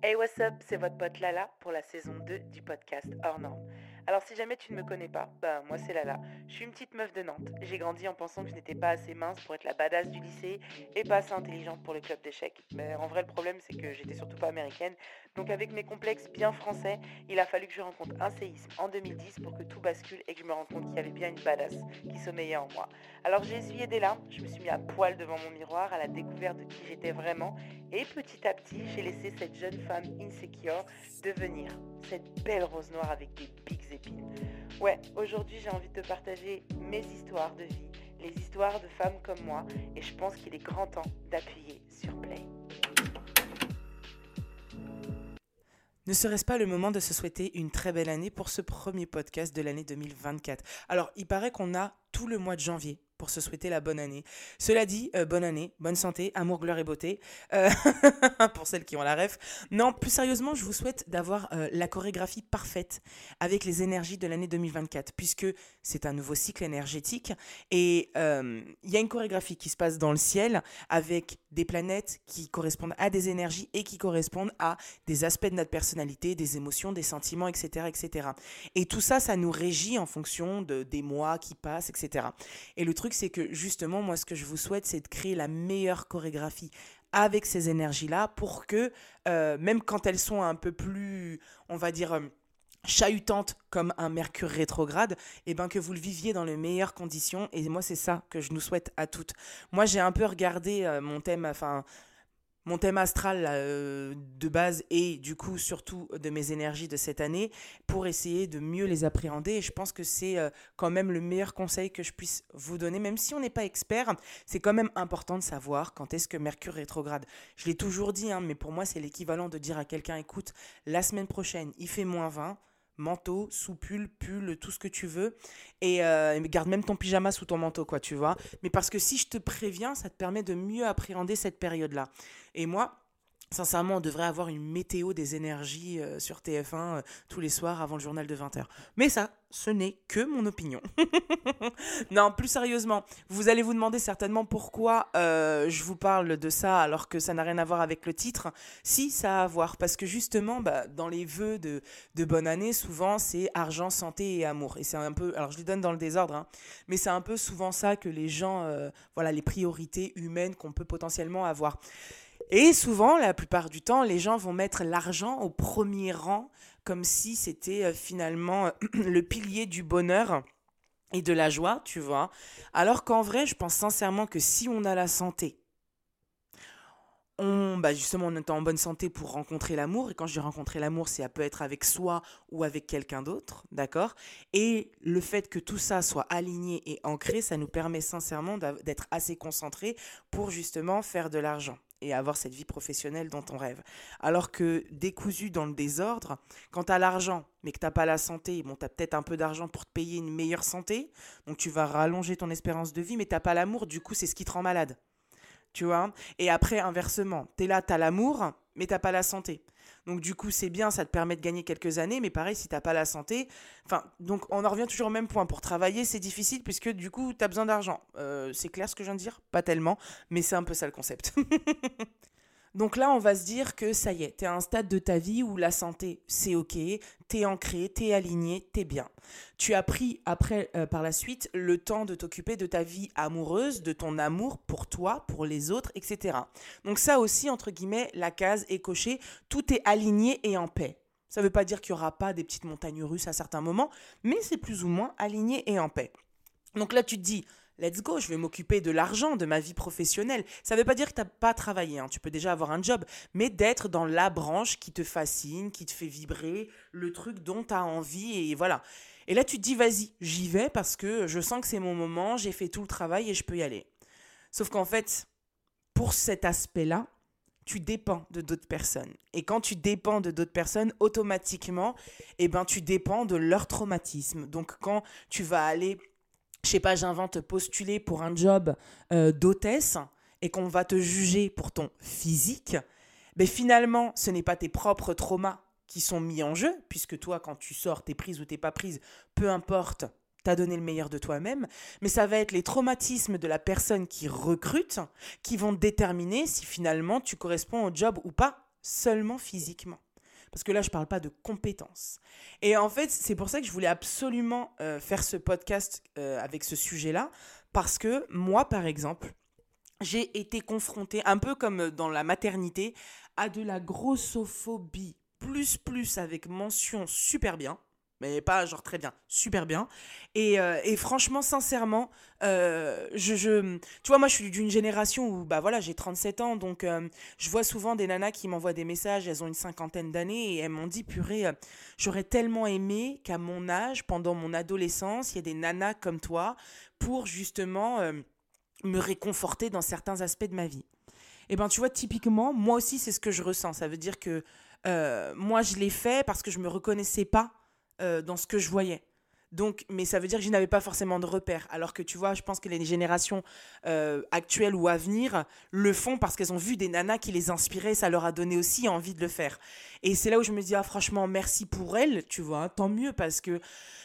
Hey what's up, c'est votre pote Lala pour la saison 2 du podcast Hors Norme. Alors si jamais tu ne me connais pas, bah moi c'est Lala. Je suis une petite meuf de Nantes. J'ai grandi en pensant que je n'étais pas assez mince pour être la badass du lycée et pas assez intelligente pour le club d'échecs. Mais en vrai le problème c'est que j'étais surtout pas américaine. Donc avec mes complexes bien français, il a fallu que je rencontre un séisme en 2010 pour que tout bascule et que je me rende compte qu'il y avait bien une badass qui sommeillait en moi. Alors j'ai essuyé des larmes, je me suis mis à poil devant mon miroir à la découverte de qui j'étais vraiment et petit à petit j'ai laissé cette jeune femme insecure devenir cette belle rose noire avec des pics épines. Ouais, aujourd'hui j'ai envie de te partager mes histoires de vie, les histoires de femmes comme moi, et je pense qu'il est grand temps d'appuyer sur play. Ne serait-ce pas le moment de se souhaiter une très belle année pour ce premier podcast de l'année 2024 Alors, il paraît qu'on a tout le mois de janvier pour se souhaiter la bonne année. Cela dit, euh, bonne année, bonne santé, amour, gloire et beauté, euh, pour celles qui ont la ref. Non, plus sérieusement, je vous souhaite d'avoir euh, la chorégraphie parfaite avec les énergies de l'année 2024, puisque c'est un nouveau cycle énergétique et il y a une chorégraphie qui se passe dans le ciel avec des planètes qui correspondent à des énergies et qui correspondent à des aspects de notre personnalité, des émotions, des sentiments, etc., etc. Et tout ça, ça nous régit en fonction de, des mois qui passent, etc. Et le truc c'est que justement, moi, ce que je vous souhaite, c'est de créer la meilleure chorégraphie avec ces énergies-là pour que, euh, même quand elles sont un peu plus, on va dire, euh, chahutantes comme un Mercure rétrograde, et eh ben que vous le viviez dans les meilleures conditions. Et moi, c'est ça que je nous souhaite à toutes. Moi, j'ai un peu regardé euh, mon thème, enfin, mon thème astral euh, de base et du coup surtout de mes énergies de cette année pour essayer de mieux les appréhender. Et je pense que c'est euh, quand même le meilleur conseil que je puisse vous donner, même si on n'est pas expert, c'est quand même important de savoir quand est-ce que Mercure rétrograde. Je l'ai toujours dit, hein, mais pour moi c'est l'équivalent de dire à quelqu'un, écoute, la semaine prochaine il fait moins 20 manteau, sous pull, pull, tout ce que tu veux. Et euh, garde même ton pyjama sous ton manteau, quoi, tu vois. Mais parce que si je te préviens, ça te permet de mieux appréhender cette période-là. Et moi, Sincèrement, on devrait avoir une météo des énergies euh, sur TF1 euh, tous les soirs avant le journal de 20h. Mais ça, ce n'est que mon opinion. non, plus sérieusement, vous allez vous demander certainement pourquoi euh, je vous parle de ça alors que ça n'a rien à voir avec le titre. Si, ça a à voir. Parce que justement, bah, dans les vœux de, de bonne année, souvent, c'est argent, santé et amour. Et c'est un peu, alors je les donne dans le désordre, hein, mais c'est un peu souvent ça que les gens, voilà, les priorités humaines qu'on peut potentiellement avoir. Et souvent, la plupart du temps, les gens vont mettre l'argent au premier rang, comme si c'était euh, finalement euh, le pilier du bonheur et de la joie, tu vois. Alors qu'en vrai, je pense sincèrement que si on a la santé, on, bah justement, on est en bonne santé pour rencontrer l'amour. Et quand je dis rencontrer l'amour, ça peut être avec soi ou avec quelqu'un d'autre, d'accord? Et le fait que tout ça soit aligné et ancré, ça nous permet sincèrement d'être assez concentré pour justement faire de l'argent et avoir cette vie professionnelle dont on rêve. Alors que décousu dans le désordre, quand tu as l'argent, mais que tu pas la santé, bon, tu as peut-être un peu d'argent pour te payer une meilleure santé, donc tu vas rallonger ton espérance de vie, mais tu pas l'amour, du coup, c'est ce qui te rend malade. Tu vois? Et après, inversement, tu es là, tu as l'amour, mais tu pas la santé. Donc du coup, c'est bien, ça te permet de gagner quelques années, mais pareil, si t'as pas la santé, enfin, donc on en revient toujours au même point. Pour travailler, c'est difficile puisque du coup, tu as besoin d'argent. Euh, c'est clair ce que je viens de dire? Pas tellement, mais c'est un peu ça le concept. Donc là, on va se dire que ça y est, tu es à un stade de ta vie où la santé, c'est OK, tu es ancré, tu es aligné, tu es bien. Tu as pris après, euh, par la suite, le temps de t'occuper de ta vie amoureuse, de ton amour pour toi, pour les autres, etc. Donc ça aussi, entre guillemets, la case est cochée, tout est aligné et en paix. Ça ne veut pas dire qu'il n'y aura pas des petites montagnes russes à certains moments, mais c'est plus ou moins aligné et en paix. Donc là, tu te dis, let's go, je vais m'occuper de l'argent, de ma vie professionnelle. Ça ne veut pas dire que tu n'as pas travaillé, hein. tu peux déjà avoir un job, mais d'être dans la branche qui te fascine, qui te fait vibrer, le truc dont tu as envie, et voilà. Et là, tu te dis, vas-y, j'y vais parce que je sens que c'est mon moment, j'ai fait tout le travail et je peux y aller. Sauf qu'en fait, pour cet aspect-là, tu dépends de d'autres personnes. Et quand tu dépends de d'autres personnes, automatiquement, eh ben, tu dépends de leur traumatisme. Donc, quand tu vas aller je sais pas, j'invente postuler pour un job euh, d'hôtesse et qu'on va te juger pour ton physique, mais finalement, ce n'est pas tes propres traumas qui sont mis en jeu, puisque toi, quand tu sors, t'es prise ou t'es pas prise, peu importe, t'as donné le meilleur de toi-même, mais ça va être les traumatismes de la personne qui recrute qui vont déterminer si finalement tu corresponds au job ou pas seulement physiquement. Parce que là, je ne parle pas de compétences. Et en fait, c'est pour ça que je voulais absolument euh, faire ce podcast euh, avec ce sujet-là. Parce que moi, par exemple, j'ai été confrontée, un peu comme dans la maternité, à de la grossophobie. Plus, plus, avec mention super bien mais pas genre très bien, super bien. Et, euh, et franchement, sincèrement, euh, je, je, tu vois, moi je suis d'une génération où, bah voilà, j'ai 37 ans, donc euh, je vois souvent des nanas qui m'envoient des messages, elles ont une cinquantaine d'années, et elles m'ont dit, purée, j'aurais tellement aimé qu'à mon âge, pendant mon adolescence, il y ait des nanas comme toi pour justement me réconforter dans certains aspects de ma vie. Et ben tu vois, typiquement, moi aussi c'est ce que je ressens. Ça veut dire que moi je l'ai fait parce que je me reconnaissais pas euh, dans ce que je voyais. Donc, mais ça veut dire que je n'avais pas forcément de repères. Alors que tu vois, je pense que les générations euh, actuelles ou à venir le font parce qu'elles ont vu des nanas qui les inspiraient, ça leur a donné aussi envie de le faire. Et c'est là où je me dis, ah, franchement, merci pour elles, tu vois, tant mieux parce que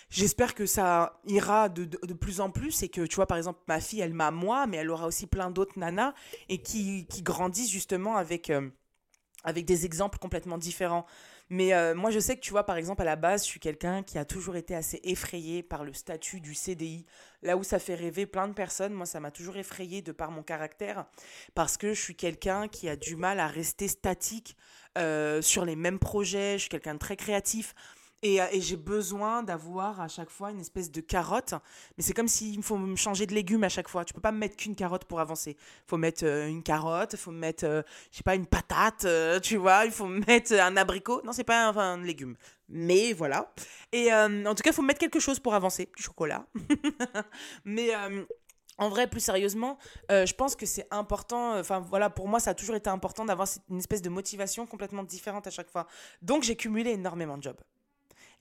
j'espère que ça ira de, de, plus en plus et que, tu vois, par exemple, ma fille, elle m'a moi, mais elle aura aussi plein d'autres nanas et qui, qui grandissent justement avec, euh, avec des exemples complètement différents. Mais euh, moi, je sais que tu vois, par exemple, à la base, je suis quelqu'un qui a toujours été assez effrayé par le statut du CDI. Là où ça fait rêver plein de personnes, moi, ça m'a toujours effrayé de par mon caractère. Parce que je suis quelqu'un qui a du mal à rester statique euh, sur les mêmes projets. Je suis quelqu'un de très créatif. Euh, et, j'ai besoin d'avoir à chaque fois une espèce de carotte. Mais c'est comme s'il faut me changer de légumes à chaque fois. Tu peux pas me mettre qu'une carotte pour avancer. Il faut mettre euh, une carotte, il faut mettre, euh, je sais pas, une patate, tu vois. Il faut mettre un abricot. Non, c'est pas un, un, légume. Mais voilà. Et en tout cas, il faut mettre quelque chose pour avancer. Du chocolat. Mais en vrai, plus sérieusement, je pense que c'est important. Enfin, voilà, pour moi, ça a toujours été important d'avoir une espèce de motivation complètement différente à chaque fois. Donc, j'ai cumulé énormément de jobs.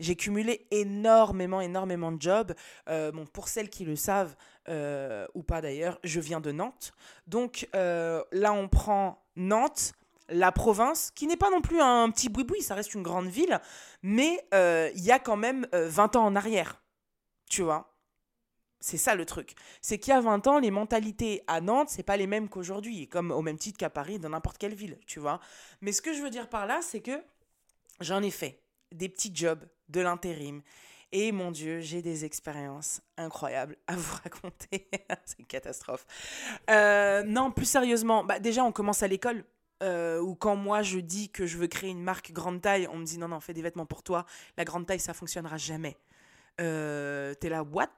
J'ai cumulé énormément, énormément de jobs. Euh, bon, pour celles qui le savent, euh, ou pas d'ailleurs, je viens de Nantes. Donc euh, là, on prend Nantes, la province, qui n'est pas non plus un petit boui-boui, ça reste une grande ville, mais il y a quand même 20 ans en arrière. Tu vois? C'est ça le truc. C'est qu'il y a 20 ans, les mentalités à Nantes, c'est pas les mêmes qu'aujourd'hui, comme au même titre qu'à Paris, dans n'importe quelle ville, tu vois? Mais ce que je veux dire par là, c'est que j'en ai fait des petits jobs, de l'intérim. Et mon Dieu, j'ai des expériences incroyables à vous raconter. c'est une catastrophe. Euh, non, plus sérieusement, bah déjà, on commence à l'école. Euh, ou quand moi je dis que je veux créer une marque grande taille, on me dit non, non, fais des vêtements pour toi. La grande taille, ça fonctionnera jamais. Euh, T'es là, what?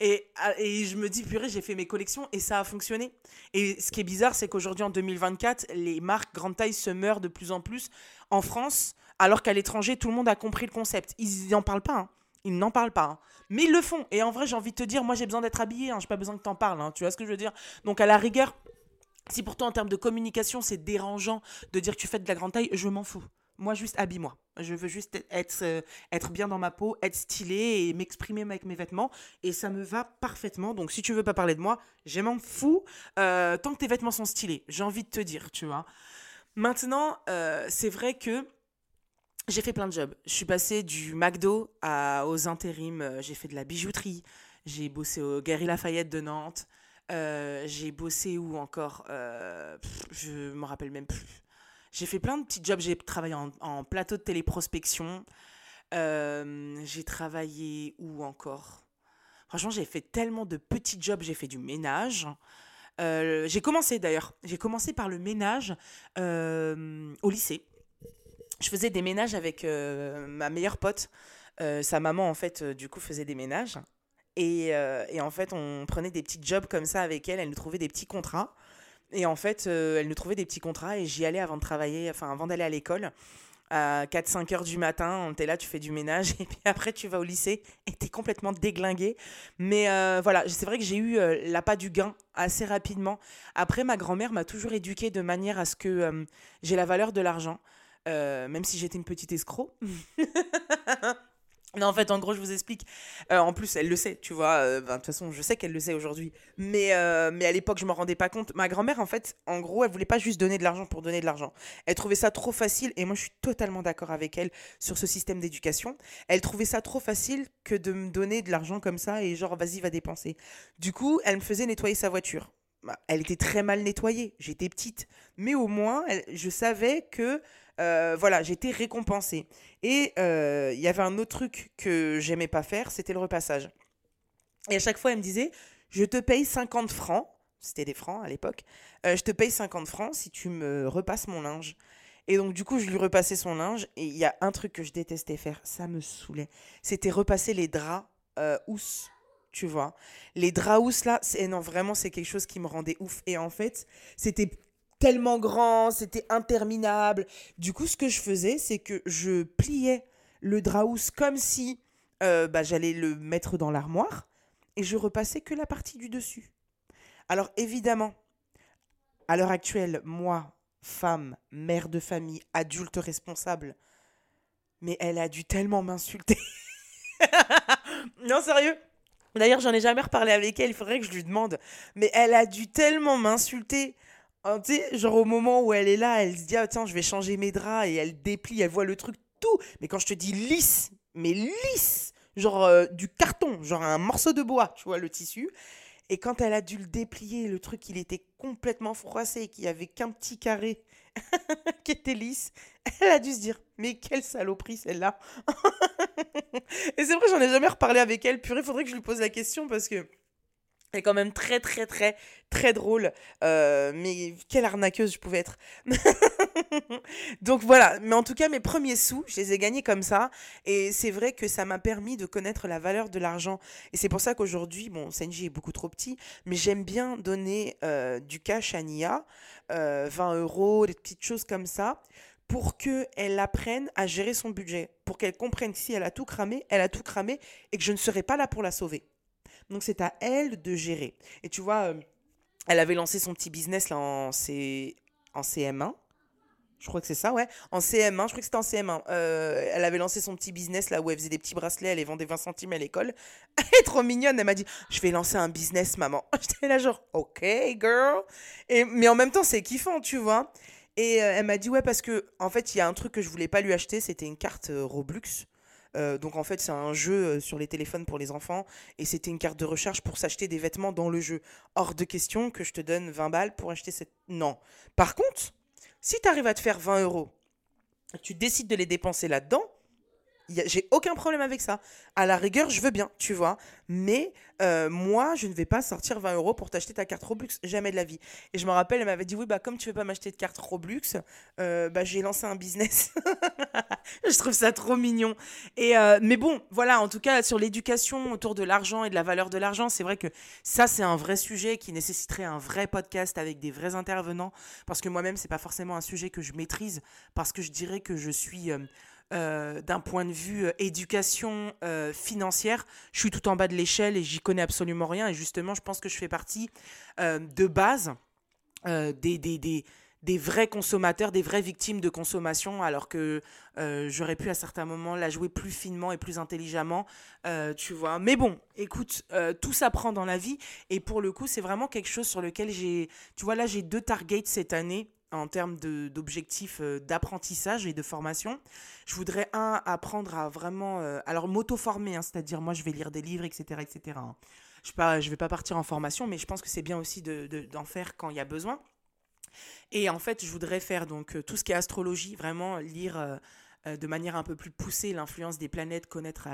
Et, ah, et, je me dis, purée, j'ai fait mes collections et ça a fonctionné. Et ce qui est bizarre, c'est qu'aujourd'hui, en 2024, les marques grande taille se meurent de plus en plus. En France, alors qu'à l'étranger, tout le monde a compris le concept. Ils n'en parlent pas. Hein. Ils n'en parlent pas. Hein. Mais ils le font. Et en vrai, j'ai envie de te dire, moi, j'ai besoin d'être habillé. Hein. Je n'ai pas besoin que tu en parles. Tu vois ce que je veux dire? Donc, à la rigueur, si pour toi, en termes de communication, c'est dérangeant de dire que tu fais de la grande taille, je m'en fous. Moi, juste habille-moi. Je veux juste être, euh, être bien dans ma peau, être stylé et m'exprimer avec mes vêtements. Et ça me va parfaitement. Donc, si tu veux pas parler de moi, je m'en fous. Euh, tant que tes vêtements sont stylés, j'ai envie de te dire, tu vois. Maintenant, euh, c'est vrai que j'ai fait plein de jobs. Je suis passée du McDo aux intérims. Euh, j'ai fait de la bijouterie. J'ai bossé au Gary Lafayette de Nantes. Euh, j'ai bossé où encore euh, Je me rappelle même plus. J'ai fait plein de petits jobs. J'ai travaillé en, plateau de téléprospection. Euh, j'ai travaillé où encore? Franchement, j'ai fait tellement de petits jobs. J'ai fait du ménage. j'ai commencé d'ailleurs. J'ai commencé par le ménage au lycée je faisais des ménages avec euh, ma meilleure pote. Euh, sa maman, en fait, euh, du coup, faisait des ménages. Et, en fait, on prenait des petits jobs comme ça avec elle. Elle nous trouvait des petits contrats. Et en fait, elle nous trouvait des petits contrats et j'y allais avant de travailler, enfin, avant d'aller à l'école. À 4-5 heures du matin, était là, tu fais du ménage et puis après tu vas au lycée et t'es complètement déglingué. Mais voilà, c'est vrai que j'ai eu l'appât du gain assez rapidement. Après, ma grand-mère m'a toujours éduquée de manière à ce que j'ai la valeur de l'argent. Euh, même si j'étais une petite escroc. Non, en fait, en gros, je vous explique. Euh, en plus, elle le sait, tu vois. Euh, de toute façon, je sais qu'elle le sait aujourd'hui. Mais, mais à l'époque, je me rendais pas compte. Ma grand-mère, en fait, en gros, elle voulait pas juste donner de l'argent pour donner de l'argent. Elle trouvait ça trop facile. Et moi, je suis totalement d'accord avec elle sur ce système d'éducation. Elle trouvait ça trop facile que de me donner de l'argent comme ça et genre, vas-y, va dépenser. Du coup, elle me faisait nettoyer sa voiture bah, elle était très mal nettoyée. J'étais petite. Mais au moins, je savais que euh, voilà, j'étais récompensée. Et euh, il y avait un autre truc que j'aimais pas faire, c'était le repassage. Et à chaque fois, elle me disait, je te paye 50 francs, c'était des francs à l'époque, euh, je te paye 50 francs si tu me repasses mon linge. Et donc, du coup, je lui repassais son linge. Et il y a un truc que je détestais faire, ça me saoulait. C'était repasser les draps euh, tu vois. Les draps là, c'est, non, vraiment, c'est quelque chose qui me rendait ouf. Et en fait, c'était tellement grand, c'était interminable. Du coup, ce que je faisais, c'est que je pliais le draus comme si euh, bah, j'allais le mettre dans l'armoire et je repassais que la partie du dessus. Alors évidemment, à l'heure actuelle, moi, femme, mère de famille, adulte responsable, mais elle a dû tellement m'insulter. non, sérieux D'ailleurs, j'en ai jamais reparlé avec elle, il faudrait que je lui demande. Mais elle a dû tellement m'insulter Hein, tu sais, genre au moment où elle est là, elle se dit, ah, tiens, je vais changer mes draps et elle déplie, elle voit le truc tout. Mais quand je te dis lisse, mais lisse, genre euh, du carton, genre un morceau de bois, tu vois, le tissu. Et quand elle a dû le déplier, le truc, il était complètement froissé, qu'il n'y avait qu'un petit carré qui était lisse, elle a dû se dire, mais quelle saloperie celle-là. et c'est vrai, j'en ai jamais reparlé avec elle. Purée, faudrait que je lui pose la question parce que est quand même très très très très drôle. Euh, mais quelle arnaqueuse je pouvais être. Donc voilà, mais en tout cas mes premiers sous, je les ai gagnés comme ça. Et c'est vrai que ça m'a permis de connaître la valeur de l'argent. Et c'est pour ça qu'aujourd'hui, bon, Senji est beaucoup trop petit, mais j'aime bien donner euh, du cash à Nia, 20 euh, euros, des petites choses comme ça pour qu'elle apprenne à gérer son budget, pour qu'elle comprenne que si elle a tout cramé, elle a tout cramé et que je ne serai pas là pour la sauver. Donc c'est à elle de gérer. Et tu vois, euh, elle avait lancé son petit business là en, C... en CM1. Je crois que c'est ça, ouais. En CM1, je crois que c'était en CM1. Euh, elle avait lancé son petit business là où elle faisait des petits bracelets, elle les vendait 20 centimes à l'école. Elle est trop mignonne, elle m'a dit Je vais lancer un business, maman. J'étais là, genre, ok, girl. Et, mais en même temps, c'est kiffant, tu vois. Et euh, elle m'a dit Ouais, parce que, en fait, il y a un truc que je voulais pas lui acheter, c'était une carte Roblox. Euh, donc en fait, c'est un jeu euh, sur les téléphones pour les enfants et c'était une carte de recharge pour s'acheter des vêtements dans le jeu. Hors de question que je te donne 20 balles pour acheter cette. Non. Par contre, si tu arrives à te faire 20 euros, tu décides de les dépenser là-dedans, j'ai aucun problème avec ça. À la rigueur, je veux bien, tu vois. Mais euh, moi, je ne vais pas sortir 20 euros pour t'acheter ta carte Robux. Jamais de la vie. Et je me rappelle, elle m'avait dit Oui, bah, comme tu veux pas m'acheter de carte Robux, euh, bah, j'ai lancé un business. je trouve ça trop mignon. Et, euh, mais bon, voilà, en tout cas, sur l'éducation autour de l'argent et de la valeur de l'argent, c'est vrai que ça, c'est un vrai sujet qui nécessiterait un vrai podcast avec des vrais intervenants. Parce que moi-même, c'est pas forcément un sujet que je maîtrise. Parce que je dirais que je suis euh, d'un point de vue euh, éducation euh, financière, je suis tout en bas de l'échelle et j'y connais absolument rien. Et justement, je pense que je fais partie de base des, des, vrais consommateurs, des vraies victimes de consommation, alors que j'aurais pu à certains moments la jouer plus finement et plus intelligemment, tu vois. Mais bon, écoute, tout s'apprend dans la vie. Et pour le coup, c'est vraiment quelque chose sur lequel j'ai... Tu vois, là, j'ai deux targets cette année en termes d'objectifs euh, d'apprentissage et de formation. Je voudrais, un, apprendre à vraiment... Euh, alors, m'auto-former, hein, c'est-à-dire moi, je vais lire des livres, etc. etc. Hein. Je ne vais pas partir en formation, mais je pense que c'est bien aussi d'en de, faire quand il y a besoin. Et en fait, je voudrais faire donc euh, tout ce qui est astrologie, vraiment lire de manière un peu plus poussée l'influence des planètes, connaître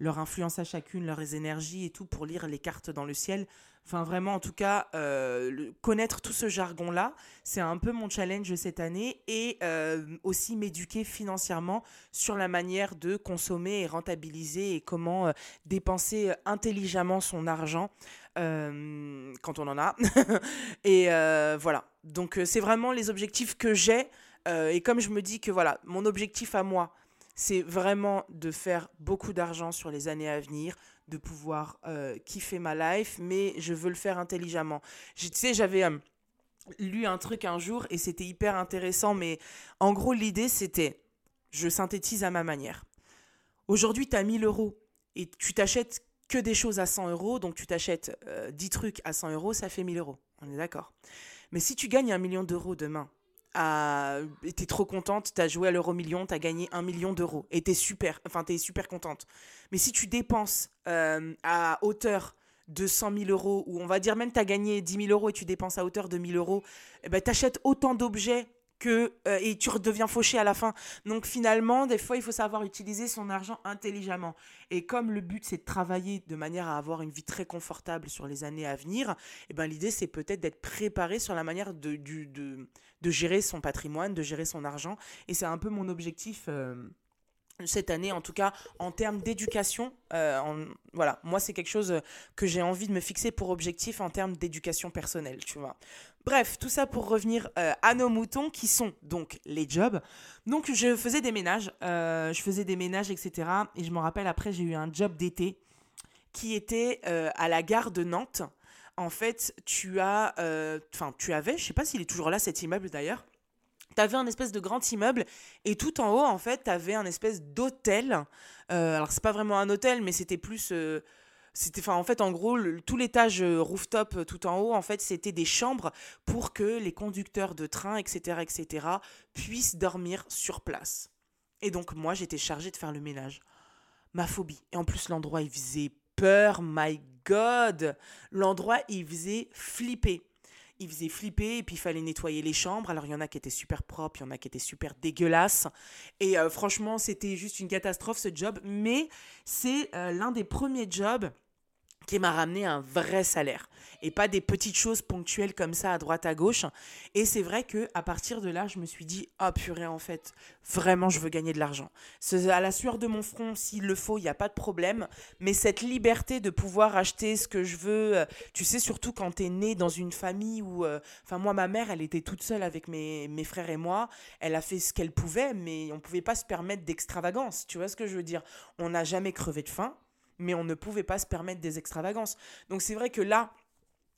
leur influence à chacune, leurs énergies et tout, pour lire les cartes dans le ciel, Enfin, vraiment, en tout cas, euh, connaître tout ce jargon-là, c'est un peu mon challenge cette année et euh, aussi m'éduquer financièrement sur la manière de consommer et rentabiliser et comment euh, dépenser intelligemment son argent quand on en a. et voilà. Donc, c'est vraiment les objectifs que j'ai. Et comme je me dis que voilà, mon objectif à moi, c'est vraiment de faire beaucoup d'argent sur les années à venir, de pouvoir euh, kiffer ma life, mais je veux le faire intelligemment. Tu sais, j'avais euh, lu un truc un jour et c'était hyper intéressant, mais en gros, l'idée, c'était, je synthétise à ma manière. Aujourd'hui, tu as 1000 euros et tu t'achètes que des choses à 100 euros, donc tu t'achètes 10 euh, trucs à 100 euros, ça fait 1000 euros. On est d'accord. Mais si tu gagnes un million d'euros demain, à... t'es trop contente, t'as joué à l'euro million, t'as gagné un million d'euros et t'es super, enfin t'es super contente. Mais si tu dépenses euh, à hauteur de 100 000 euros, ou on va dire même tu as gagné 10 000 euros et tu dépenses à hauteur de 1000 euros, eh ben, tu achètes autant d'objets euh, et tu redeviens fauché à la fin. Donc finalement, des fois, il faut savoir utiliser son argent intelligemment. Et comme le but, c'est de travailler de manière à avoir une vie très confortable sur les années à venir, eh ben, l'idée, c'est peut-être d'être préparé sur la manière de, de, de, gérer son patrimoine, de gérer son argent. Et c'est un peu mon objectif. Euh, cette année, en tout cas en termes d'éducation. Euh, voilà, moi c'est quelque chose que j'ai envie de me fixer pour objectif en termes d'éducation personnelle, tu vois. Bref, tout ça pour revenir euh, à nos moutons qui sont donc les jobs. Donc je faisais des ménages, euh, je faisais des ménages, etc. Et je me rappelle après j'ai eu un job d'été qui était à la gare de Nantes. En fait, tu as, enfin tu avais, je sais pas s'il est toujours là cet immeuble d'ailleurs T'avais un espèce de grand immeuble et tout en haut, en fait, t'avais un espèce d'hôtel. Euh, alors, c'est pas vraiment un hôtel, mais c'était plus. Euh, c'était, enfin, en fait, en gros, tout l'étage euh, rooftop tout en haut, en fait, c'était des chambres pour que les conducteurs de train, etc., etc., puissent dormir sur place. Et donc, moi, j'étais chargée de faire le ménage. Ma phobie. Et en plus, l'endroit, il faisait peur, my god. L'endroit, il faisait flipper il faisait flipper et puis il fallait nettoyer les chambres. Alors il y en a qui étaient super propres, il y en a qui étaient super dégueulasses. Et euh, franchement, c'était juste une catastrophe ce job. Mais c'est euh, l'un des premiers jobs qui m'a ramené un vrai salaire. Et pas des petites choses ponctuelles comme ça à droite à gauche. Et c'est vrai que à partir de là je me suis dit ah purée en fait vraiment je veux gagner de l'argent. À la sueur de mon front s'il le faut il n'y a pas de problème. Mais cette liberté de pouvoir acheter ce que je veux euh, tu sais surtout quand tu es né dans une famille où euh, enfin moi ma mère elle était toute seule avec mes, mes frères et moi. Elle a fait ce qu'elle pouvait mais on pouvait pas se permettre d'extravagance. Tu vois ce que je veux dire? On n'a jamais crevé de faim mais on ne pouvait pas se permettre des extravagances. Donc c'est vrai que là,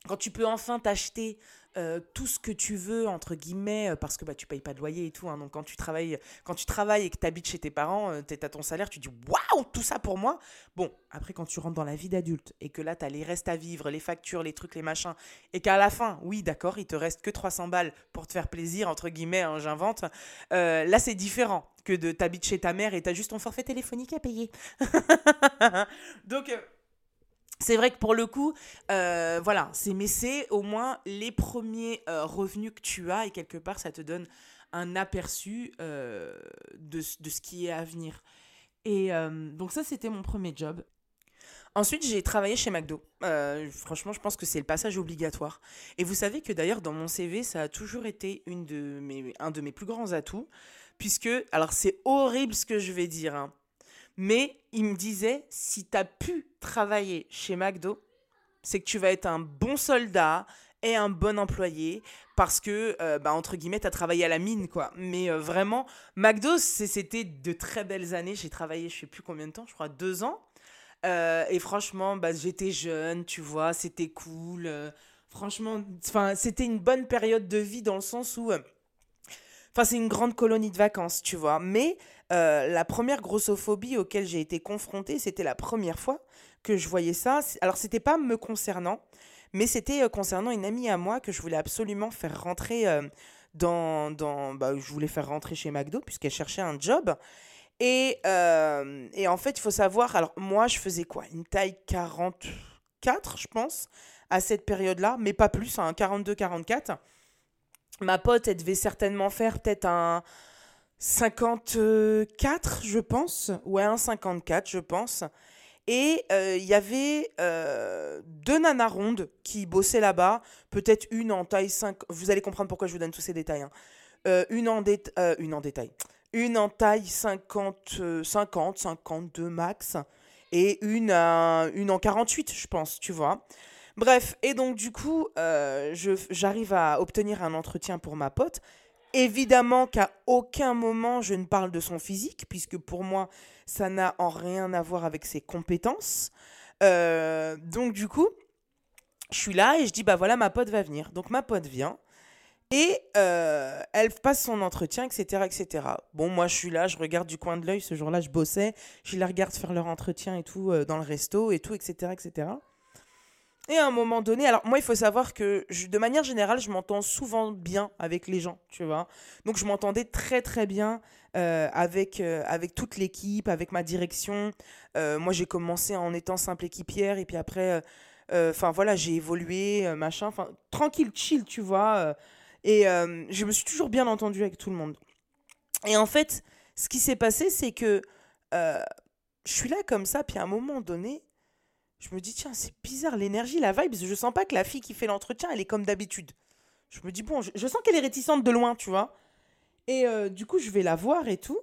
quand tu peux enfin t'acheter euh, tout ce que tu veux entre guillemets euh, parce que bah tu payes pas de loyer et tout hein, donc quand tu travailles quand tu travailles et que tu habites chez tes parents euh, tu à ton salaire tu dis waouh tout ça pour moi. Bon après quand tu rentres dans la vie d'adulte et que là tu as les restes à vivre les factures les trucs les machins et qu'à la fin oui d'accord il te reste que 300 balles pour te faire plaisir entre guillemets hein, j'invente là c'est différent que de t'habites chez ta mère et tu as juste ton forfait téléphonique à payer. Donc c'est vrai que pour le coup, euh, voilà, c'est mais c'est au moins les premiers euh, revenus que tu as et quelque part ça te donne un aperçu euh, de, de, ce qui est à venir. Et donc ça c'était mon premier job. Ensuite, j'ai travaillé chez McDo. franchement, je pense que c'est le passage obligatoire. Et vous savez que d'ailleurs, dans mon CV, ça a toujours été une de mes, un de mes plus grands atouts. Puisque, alors c'est horrible ce que je vais dire, hein, mais il me disait, si tu as pu travailler chez McDo, c'est que tu vas être un bon soldat et un bon employé parce que, euh, bah, entre guillemets, tu as travaillé à la mine, quoi. Mais euh, vraiment, McDo, c'était de très belles années. J'ai travaillé, je sais plus combien de temps, je crois deux ans. Euh, et franchement, bah, j'étais jeune, tu vois, c'était cool. franchement, c'était une bonne période de vie dans le sens où... Enfin, c'est une grande colonie de vacances, tu vois. Mais euh, la première grossophobie auquel j'ai été confrontée, c'était la première fois que je voyais ça. Alors, c'était pas me concernant, mais c'était euh, concernant une amie à moi que je voulais absolument faire rentrer euh, dans. dans bah, je voulais faire rentrer chez McDo, puisqu'elle cherchait un job. Et, et en fait, il faut savoir, alors moi, je faisais quoi? Une taille 44, je pense, à cette période-là, mais pas plus, hein, 42-44. Ma pote, elle devait certainement faire peut-être un 54, je pense. Ouais, un 54, je pense. Et euh, il y avait euh, deux nanas rondes qui bossaient là-bas. Peut-être une en taille 5. Vous allez comprendre pourquoi je vous donne tous ces détails. Hein. Euh, une, en une en détail. Une en taille 50, 50 52 max. Et une, une en 48, je pense, tu vois. Bref, et donc du coup, j'arrive à obtenir un entretien pour ma pote. Évidemment qu'à aucun moment je ne parle de son physique, puisque pour moi, ça n'a en rien à voir avec ses compétences. Euh, donc du coup, je suis là et je dis, bah voilà, ma pote va venir. Donc ma pote vient. Et euh, elle passe son entretien, etc., etc. Bon, moi, je suis là, je regarde du coin de l'œil. Ce jour-là, je bossais. Je la regarde faire leur entretien et tout euh, dans le resto et tout, etc., etc. Et à un moment donné, alors moi, il faut savoir que de manière générale, je m'entends souvent bien avec les gens, tu vois. Donc je m'entendais très très bien euh, avec, euh, avec toute l'équipe, avec ma direction. Euh, moi, j'ai commencé en étant simple équipière et puis après, Enfin voilà, j'ai évolué, machin. Enfin, tranquille, chill, tu vois. et je me suis toujours bien entendue avec tout le monde. Et en fait, ce qui s'est passé, c'est que je suis là comme ça, puis à un moment donné, je me dis, tiens, c'est bizarre, l'énergie, la vibe, je sens pas que la fille qui fait l'entretien, elle est comme d'habitude. Je me dis, bon, je, sens qu'elle est réticente de loin, tu vois. Et euh, du coup, je vais la voir et tout.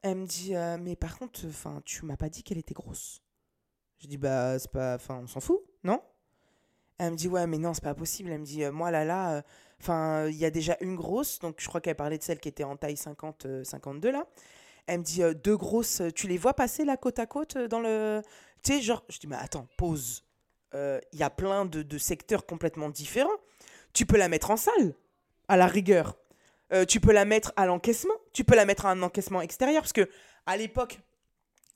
Elle me dit, euh, mais par contre, enfin, tu m'as pas dit qu'elle était grosse. Je dis, bah, c'est pas, enfin, on s'en fout, non? Elle me dit, ouais, mais non, c'est pas possible. Elle me dit, euh, moi, là, là, enfin, il y a déjà une grosse, donc je crois qu'elle parlait de celle qui était en taille 50, 52, là. Elle me dit, deux grosses, tu les vois passer, là, côte à côte, dans le, tu sais, genre, je dis, mais attends, pause. Il euh, y a plein de, secteurs complètement différents. Tu peux la mettre en salle, à la rigueur. Euh, tu peux la mettre à l'encaissement. Tu peux la mettre à un encaissement extérieur. Parce que à l'époque,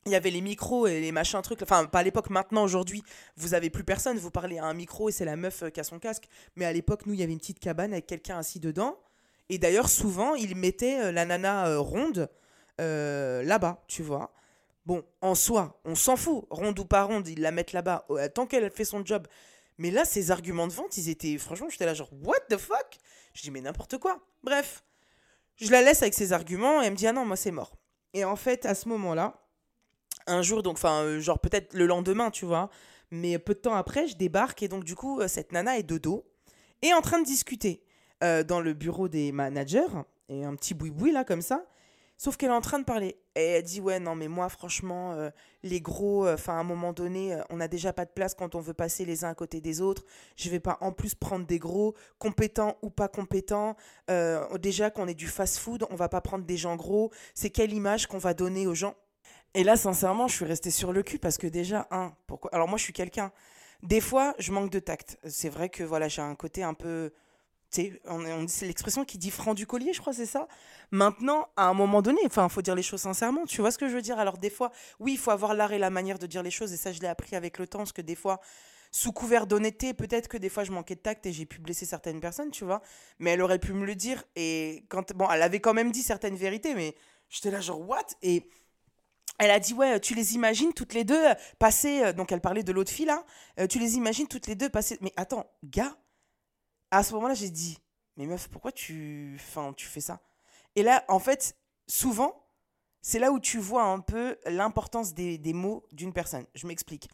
il y avait les micros et les machins trucs. Enfin, pas à l'époque, maintenant, aujourd'hui, vous avez plus personne. Vous parlez à un micro et c'est la meuf euh, qui a son casque. Mais à l'époque, nous, il y avait une petite cabane avec quelqu'un assis dedans. Et d'ailleurs, souvent, ils mettaient la nana ronde là-bas, tu vois. Bon, en soi, on s'en fout, ronde ou pas ronde, ils la mettent là-bas, euh, tant qu'elle fait son job. Mais là, ces arguments de vente, ils étaient. Franchement, j'étais là, genre, what the fuck? Je dis, mais n'importe quoi. Bref, je la laisse avec ses arguments et elle me dit, ah non, moi, c'est mort. Et en fait, à ce moment-là, un jour, donc, enfin, euh, genre peut-être le lendemain, tu vois, mais peu de temps après, je débarque et donc, du coup, euh, cette nana est de dos et en train de discuter dans le bureau des managers et un petit boui-boui là, comme ça. Sauf qu'elle est en train de parler. Et elle dit Ouais, non, mais moi, franchement, euh, les gros, euh, enfin, à un moment donné, euh, on n'a déjà pas de place quand on veut passer les uns à côté des autres. Je vais pas en plus prendre des gros, compétents ou pas compétents. déjà qu'on est du fast-food, on va pas prendre des gens gros. C'est quelle image qu'on va donner aux gens? Et là, sincèrement, je suis restée sur le cul parce que déjà, un, pourquoi? Alors, moi, je suis quelqu'un. Des fois, je manque de tact. C'est vrai que voilà, j'ai un côté un peu on, c'est l'expression qui dit franc du collier, je crois, c'est ça? Maintenant, à un moment donné, enfin, faut dire les choses sincèrement. Tu vois ce que je veux dire? Alors, des fois, oui, il faut avoir l'art et la manière de dire les choses, et ça, je l'ai appris avec le temps, parce que des fois, sous couvert d'honnêteté, peut-être que des fois, je manquais de tact et j'ai pu blesser certaines personnes, tu vois? Mais elle aurait pu me le dire, et quand, bon, elle avait quand même dit certaines vérités, mais j'étais là, genre, what? Et elle a dit ouais tu les imagines toutes les deux passer euh, donc elle parlait de l'autre fille là euh, tu les imagines toutes les deux passer mais attends gars à ce moment-là, j'ai dit, mais meuf, pourquoi tu, enfin, tu fais ça? Et là, en fait, souvent, c'est là où tu vois un peu l'importance des, mots d'une personne. Je m'explique.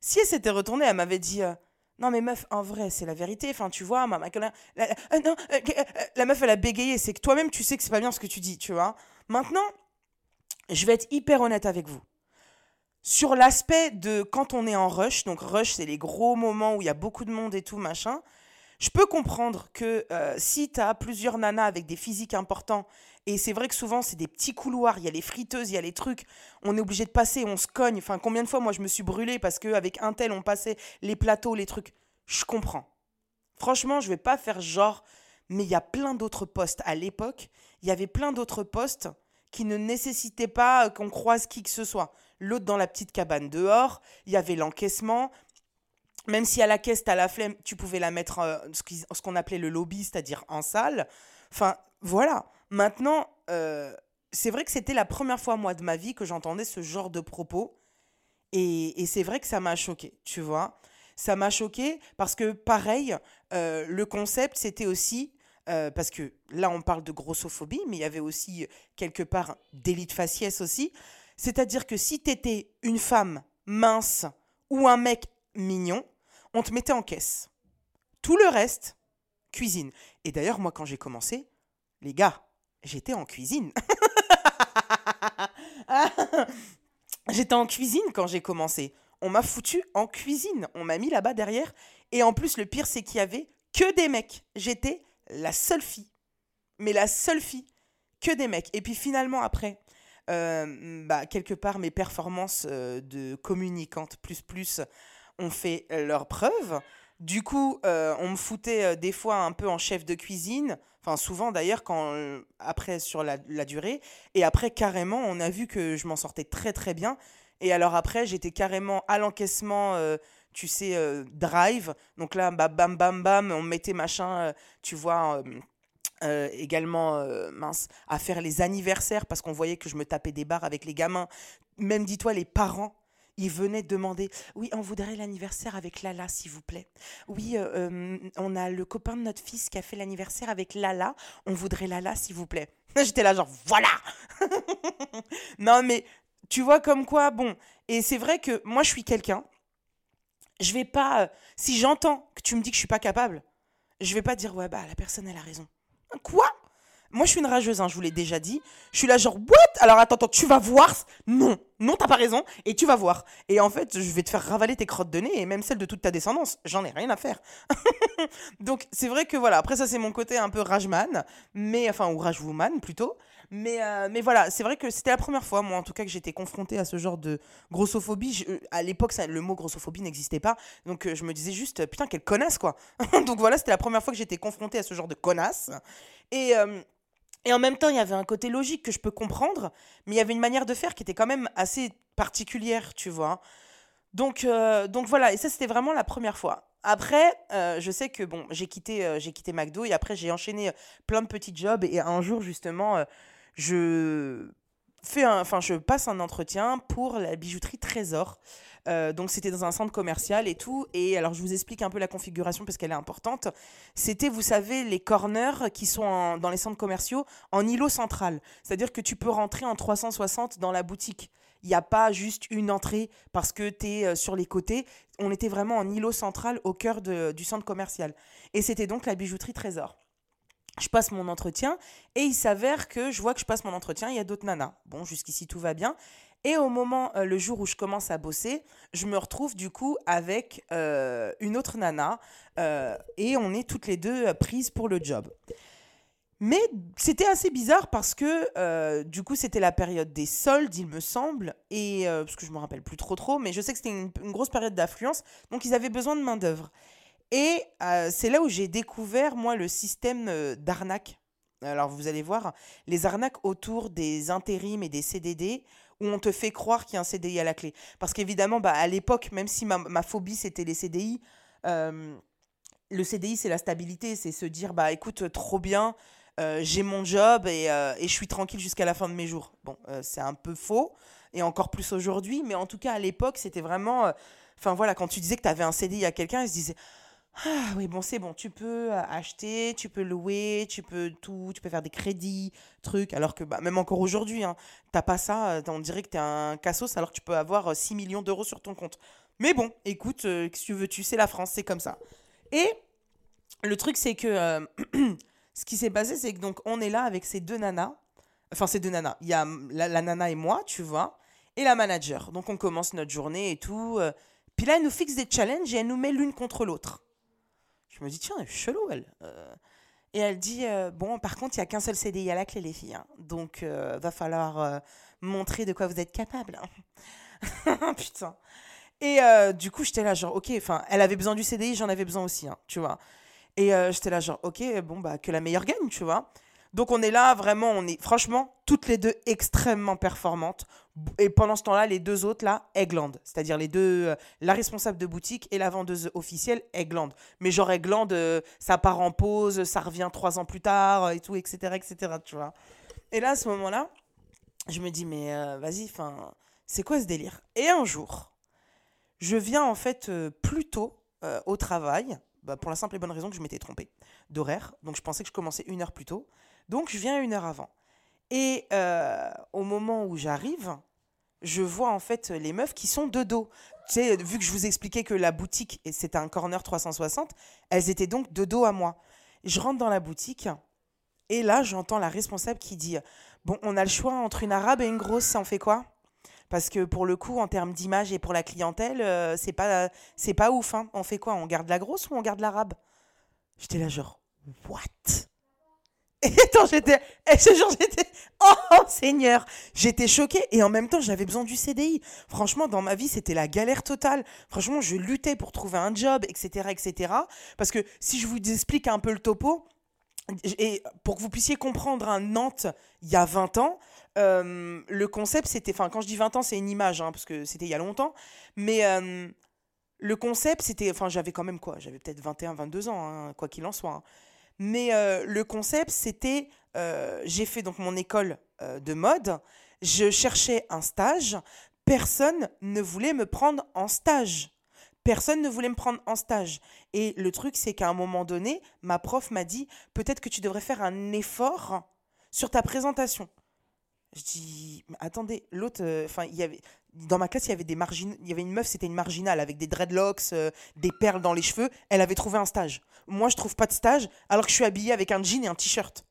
Si elle s'était retournée, elle m'avait dit, euh, non mais meuf, en vrai, c'est la vérité. Enfin, tu vois, ma, la, euh, non, euh, la meuf, elle a bégayé. C'est que toi-même, tu sais que c'est pas bien ce que tu dis, tu vois. Maintenant, je vais être hyper honnête avec vous. Sur l'aspect de quand on est en rush, donc rush, c'est les gros moments où il y a beaucoup de monde et tout, machin. Je peux comprendre que euh, si tu as plusieurs nanas avec des physiques importants, et c'est vrai que souvent c'est des petits couloirs, il y a les friteuses, il y a les trucs, on est obligé de passer, on se cogne. Enfin, combien de fois moi je me suis brûlée parce qu'avec un tel on passait les plateaux, les trucs. Je comprends. Franchement, je vais pas faire genre, mais il y a plein d'autres postes. À l'époque, il y avait plein d'autres postes qui ne nécessitaient pas qu'on croise qui que ce soit. L'autre dans la petite cabane dehors, il y avait l'encaissement, même si à la caisse, tu as la flemme, tu pouvais la mettre euh, ce qu'on appelait le lobby, c'est-à-dire en salle. Enfin, voilà. Maintenant, euh, c'est vrai que c'était la première fois, moi, de ma vie que j'entendais ce genre de propos. Et, c'est vrai que ça m'a choqué, tu vois. Ça m'a choqué parce que, pareil, euh, le concept, c'était aussi. parce que là, on parle de grossophobie, mais il y avait aussi quelque part d'élite faciès aussi. C'est-à-dire que si tu étais une femme mince ou un mec mignon, on te mettait en caisse. Tout le reste, cuisine. Et d'ailleurs, moi, quand j'ai commencé, les gars, j'étais en cuisine. j'étais en cuisine quand j'ai commencé. On m'a foutu en cuisine. On m'a mis là-bas derrière. Et en plus, le pire, c'est qu'il y avait que des mecs. J'étais la seule fille. Mais la seule fille, que des mecs. Et puis finalement, après, euh, bah, quelque part, mes performances euh, de communicante plus plus ont fait euh, leurs preuves. Du coup, euh, on me foutait euh, des fois un peu en chef de cuisine, enfin souvent d'ailleurs quand après sur la, durée, et après carrément on a vu que je m'en sortais très très bien. Et alors après j'étais carrément à l'encaissement, tu sais, drive. Donc là, bah, bam bam bam, on mettait machin, tu vois. également mince à faire les anniversaires parce qu'on voyait que je me tapais des barres avec les gamins même dis-toi les parents ils venaient demander Oui, on voudrait l'anniversaire avec Lala, s'il vous plaît. Oui, euh, euh, on a le copain de notre fils qui a fait l'anniversaire avec Lala, on voudrait Lala, s'il vous plaît. J'étais là, genre, voilà Non, mais tu vois comme quoi, bon, et c'est vrai que moi, je suis quelqu'un, je vais pas. euh, si j'entends que tu me dis que je suis pas capable, je vais pas dire ouais bah la personne elle a raison. Quoi? Moi je suis une rageuse, hein, je vous l'ai déjà dit. Je suis là genre what? Alors attends attends, tu vas voir? Non, non t'as pas raison et tu vas voir. Et en fait je vais te faire ravaler tes crottes de nez et même celles de toute ta descendance. J'en ai rien à faire. Donc c'est vrai que voilà. Après ça c'est mon côté un peu rageman, mais enfin ou ragewoman plutôt. Mais, euh, mais voilà, c'est vrai que c'était la première fois, moi en tout cas, que j'étais confrontée à ce genre de grossophobie. Euh, à l'époque, le mot grossophobie n'existait pas. Donc euh, je me disais juste, putain, quelle connasse quoi. donc voilà, c'était la première fois que j'étais confrontée à ce genre de connasse. Et, et en même temps, il y avait un côté logique que je peux comprendre, mais il y avait une manière de faire qui était quand même assez particulière, tu vois. Donc, euh, donc voilà, et ça c'était vraiment la première fois. Après, euh, je sais que bon, j'ai quitté, euh, j'ai quitté McDo et après j'ai enchaîné plein de petits jobs et un jour justement, je fais un, enfin je passe un entretien pour la bijouterie Trésor. Euh, donc c'était dans un centre commercial et tout. Et alors je vous explique un peu la configuration parce qu'elle est importante. C'était, vous savez, les corners qui sont dans les centres commerciaux en îlot central. C'est-à-dire que tu peux rentrer en 360 dans la boutique. Il n'y a pas juste une entrée parce que tu es sur les côtés. On était vraiment en îlot central au cœur du centre commercial. Et c'était donc la bijouterie Trésor. Je passe mon entretien et il s'avère que je vois que je passe mon entretien, il y a d'autres nanas. Bon, jusqu'ici tout va bien. Et au moment, euh, le jour où je commence à bosser, je me retrouve du coup avec euh, une autre nana euh, et on est toutes les deux prises pour le job. Mais c'était assez bizarre parce que du coup c'était la période des soldes, il me semble, et parce que je me rappelle plus trop trop, mais je sais que c'était une, une grosse période d'affluence, donc ils avaient besoin de main d'œuvre. Et euh, c'est là où j'ai découvert moi le système euh, d'arnaque. Alors vous allez voir les arnaques autour des intérims et des CDD où on te fait croire qu'il y a un CDI à la clé. Parce qu'évidemment, bah, à l'époque, même si ma, ma phobie c'était les CDI, euh, le CDI c'est la stabilité, c'est se dire bah écoute trop bien, j'ai mon job et, et je suis tranquille jusqu'à la fin de mes jours. Bon, c'est un peu faux, et encore plus aujourd'hui, mais en tout cas à l'époque, c'était vraiment... Enfin voilà, quand tu disais que tu avais un CDI à quelqu'un, il se disait... Ah oui, bon, c'est bon, tu peux euh, acheter, tu peux louer, tu peux tout, tu peux faire des crédits, trucs, alors que bah, même encore aujourd'hui, hein, t'as pas ça, euh, on dirait que t'es un cassos alors que tu peux avoir euh, 6 millions d'euros sur ton compte. Mais bon, écoute, euh, tu veux, tu sais, la France, c'est comme ça. Et le truc, c'est que euh, ce qui s'est passé, c'est que donc on est là avec ces deux nanas. Enfin, ces deux nanas. Il y a hum, la, nana et moi, tu vois, et la manager. Donc on commence notre journée et tout. euh, Puis là, elle nous fixe des challenges et elle nous met l'une contre l'autre. Je me dis, tiens, elle est chelou, elle. Euh, et elle dit, euh, bon, par contre, il n'y a qu'un seul CDI à la clé, les filles. hein. Donc, euh, va falloir montrer de quoi vous êtes capable. hein. Putain. Et du coup, j'étais là, genre, ok, enfin, elle avait besoin du CDI, j'en avais besoin aussi, hein, tu vois. Et j'étais là, genre, ok, bon, bah, que la meilleure gagne, tu vois. Donc, on est là, vraiment, on est, franchement, toutes les deux extrêmement performantes. Et pendant ce temps-là, les deux autres, là, Egland. C'est-à-dire les deux, euh, la responsable de boutique et la vendeuse officielle, Egland. Mais genre, Egland, euh, ça part en pause, ça revient trois ans plus tard, euh, et tout, etc., etc., tu vois. Et là, à ce moment-là, je me dis, mais vas-y, enfin, c'est quoi ce délire? Et un jour, je viens en fait plus tôt au travail, bah, pour la simple et bonne raison que je m'étais trompée d'horaire. Donc je pensais que je commençais une heure plus tôt. Donc je viens une heure avant. Et euh, au moment où j'arrive, je vois en fait les meufs qui sont de dos. Tu sais, vu que je vous expliquais que la boutique, c'était un corner 360, elles étaient donc de dos à moi. Je rentre dans la boutique et là, j'entends la responsable qui dit Bon, on a le choix entre une arabe et une grosse, ça en fait quoi? Parce que pour le coup, en termes d'image et pour la clientèle, euh, c'est pas, c'est pas ouf. Hein. On fait quoi? On garde la grosse ou on garde l'arabe? J'étais là, genre, what? Et j'étais. Et ce jour, j'étais. Oh, Seigneur J'étais choquée et en même temps, j'avais besoin du CDI. Franchement, dans ma vie, c'était la galère totale. Franchement, je luttais pour trouver un job, etc., etc. Parce que si je vous explique un peu le topo, et pour que vous puissiez comprendre un Nantes il y a 20 ans, euh, le concept c'était, enfin quand je dis 20 ans c'est une image, hein, parce que c'était il y a longtemps, mais euh, le concept c'était, enfin j'avais quand même quoi, j'avais peut-être 21, 22 ans, hein, quoi qu'il en soit. Mais euh, le concept c'était, euh, j'ai fait donc mon école euh, de mode, je cherchais un stage, personne ne voulait me prendre en stage. Personne ne voulait me prendre en stage. Et le truc, c'est qu'à un moment donné, ma prof m'a dit peut-être que tu devrais faire un effort sur ta présentation. Je dis, attendez, l'autre, enfin, il y avait, dans ma classe, il y avait des il y avait une meuf, c'était une marginale avec des dreadlocks, euh, des perles dans les cheveux. Elle avait trouvé un stage. Moi, je trouve pas de stage alors que je suis habillée avec un jean et un t-shirt.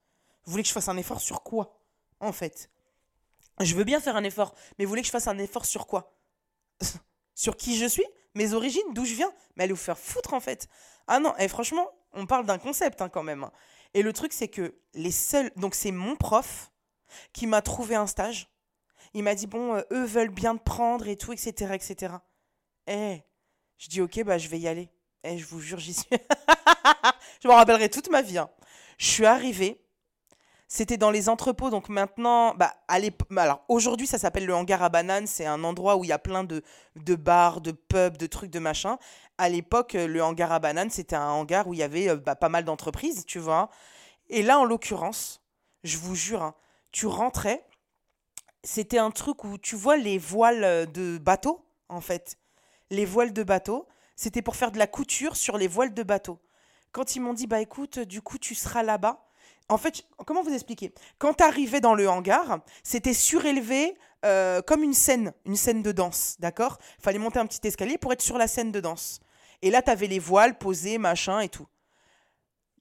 Vous voulez que je fasse un effort sur quoi, en fait? Je veux bien faire un effort, mais vous voulez que je fasse un effort sur quoi? Sur qui je suis? Mes origines? D'où je viens? Mais allez vous faire foutre, en fait? Ah non, et franchement, on parle d'un concept hein, quand même. Et le truc, c'est que les seuls. Donc, c'est mon prof qui m'a trouvé un stage. Il m'a dit, bon, euh, eux veulent bien te prendre et tout, etc. etc. Eh, je dis, ok, bah, je vais y aller. Eh, je vous jure, j'y suis. je m'en rappellerai toute ma vie. Hein. Je suis arrivée. C'était dans les entrepôts, donc maintenant, bah, bah, alors aujourd'hui, ça s'appelle le hangar à bananes. C'est un endroit où il y a plein de, de bars, de pubs, de trucs, de machin. À l'époque, euh, le hangar à bananes, c'était un hangar où il y avait euh, bah, pas mal d'entreprises, tu vois. Et là, en l'occurrence, je vous jure, hein, tu rentrais, c'était un truc où tu vois les voiles euh, de bateau, en fait. Les voiles de bateau, c'était pour faire de la couture sur les voiles de bateau. Quand ils m'ont dit, bah écoute, du coup, tu seras là-bas. En fait, comment vous expliquer? Quand tu arrivais dans le hangar, c'était surélevé euh, comme une scène, une scène de danse, d'accord? Fallait monter un petit escalier pour être sur la scène de danse. Et là, tu avais les voiles posées, machin et tout.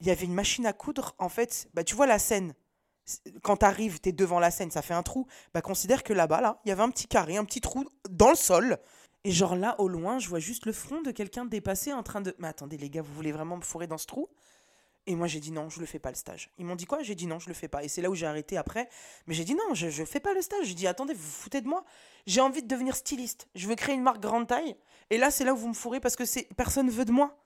Il y avait une machine à coudre, en fait, bah tu vois la scène, quand tu arrives, tu es devant la scène, ça fait un trou. Bah, considère que là-bas, là, il y avait un petit carré, un petit trou dans le sol. Et genre là, au loin, je vois juste le front de quelqu'un dépasser en train de. Mais attendez, les gars, vous voulez vraiment me fourrer dans ce trou? Et moi, j'ai dit non, je le fais pas le stage. Ils m'ont dit quoi? J'ai dit non, je le fais pas. Et c'est là où j'ai arrêté après. Mais j'ai dit non, je, je fais pas le stage. J'ai dit attendez, vous vous foutez de moi J'ai envie de devenir styliste. Je veux créer une marque grande taille. Et là, c'est là où vous me fourrez parce que c'est personne veut de moi.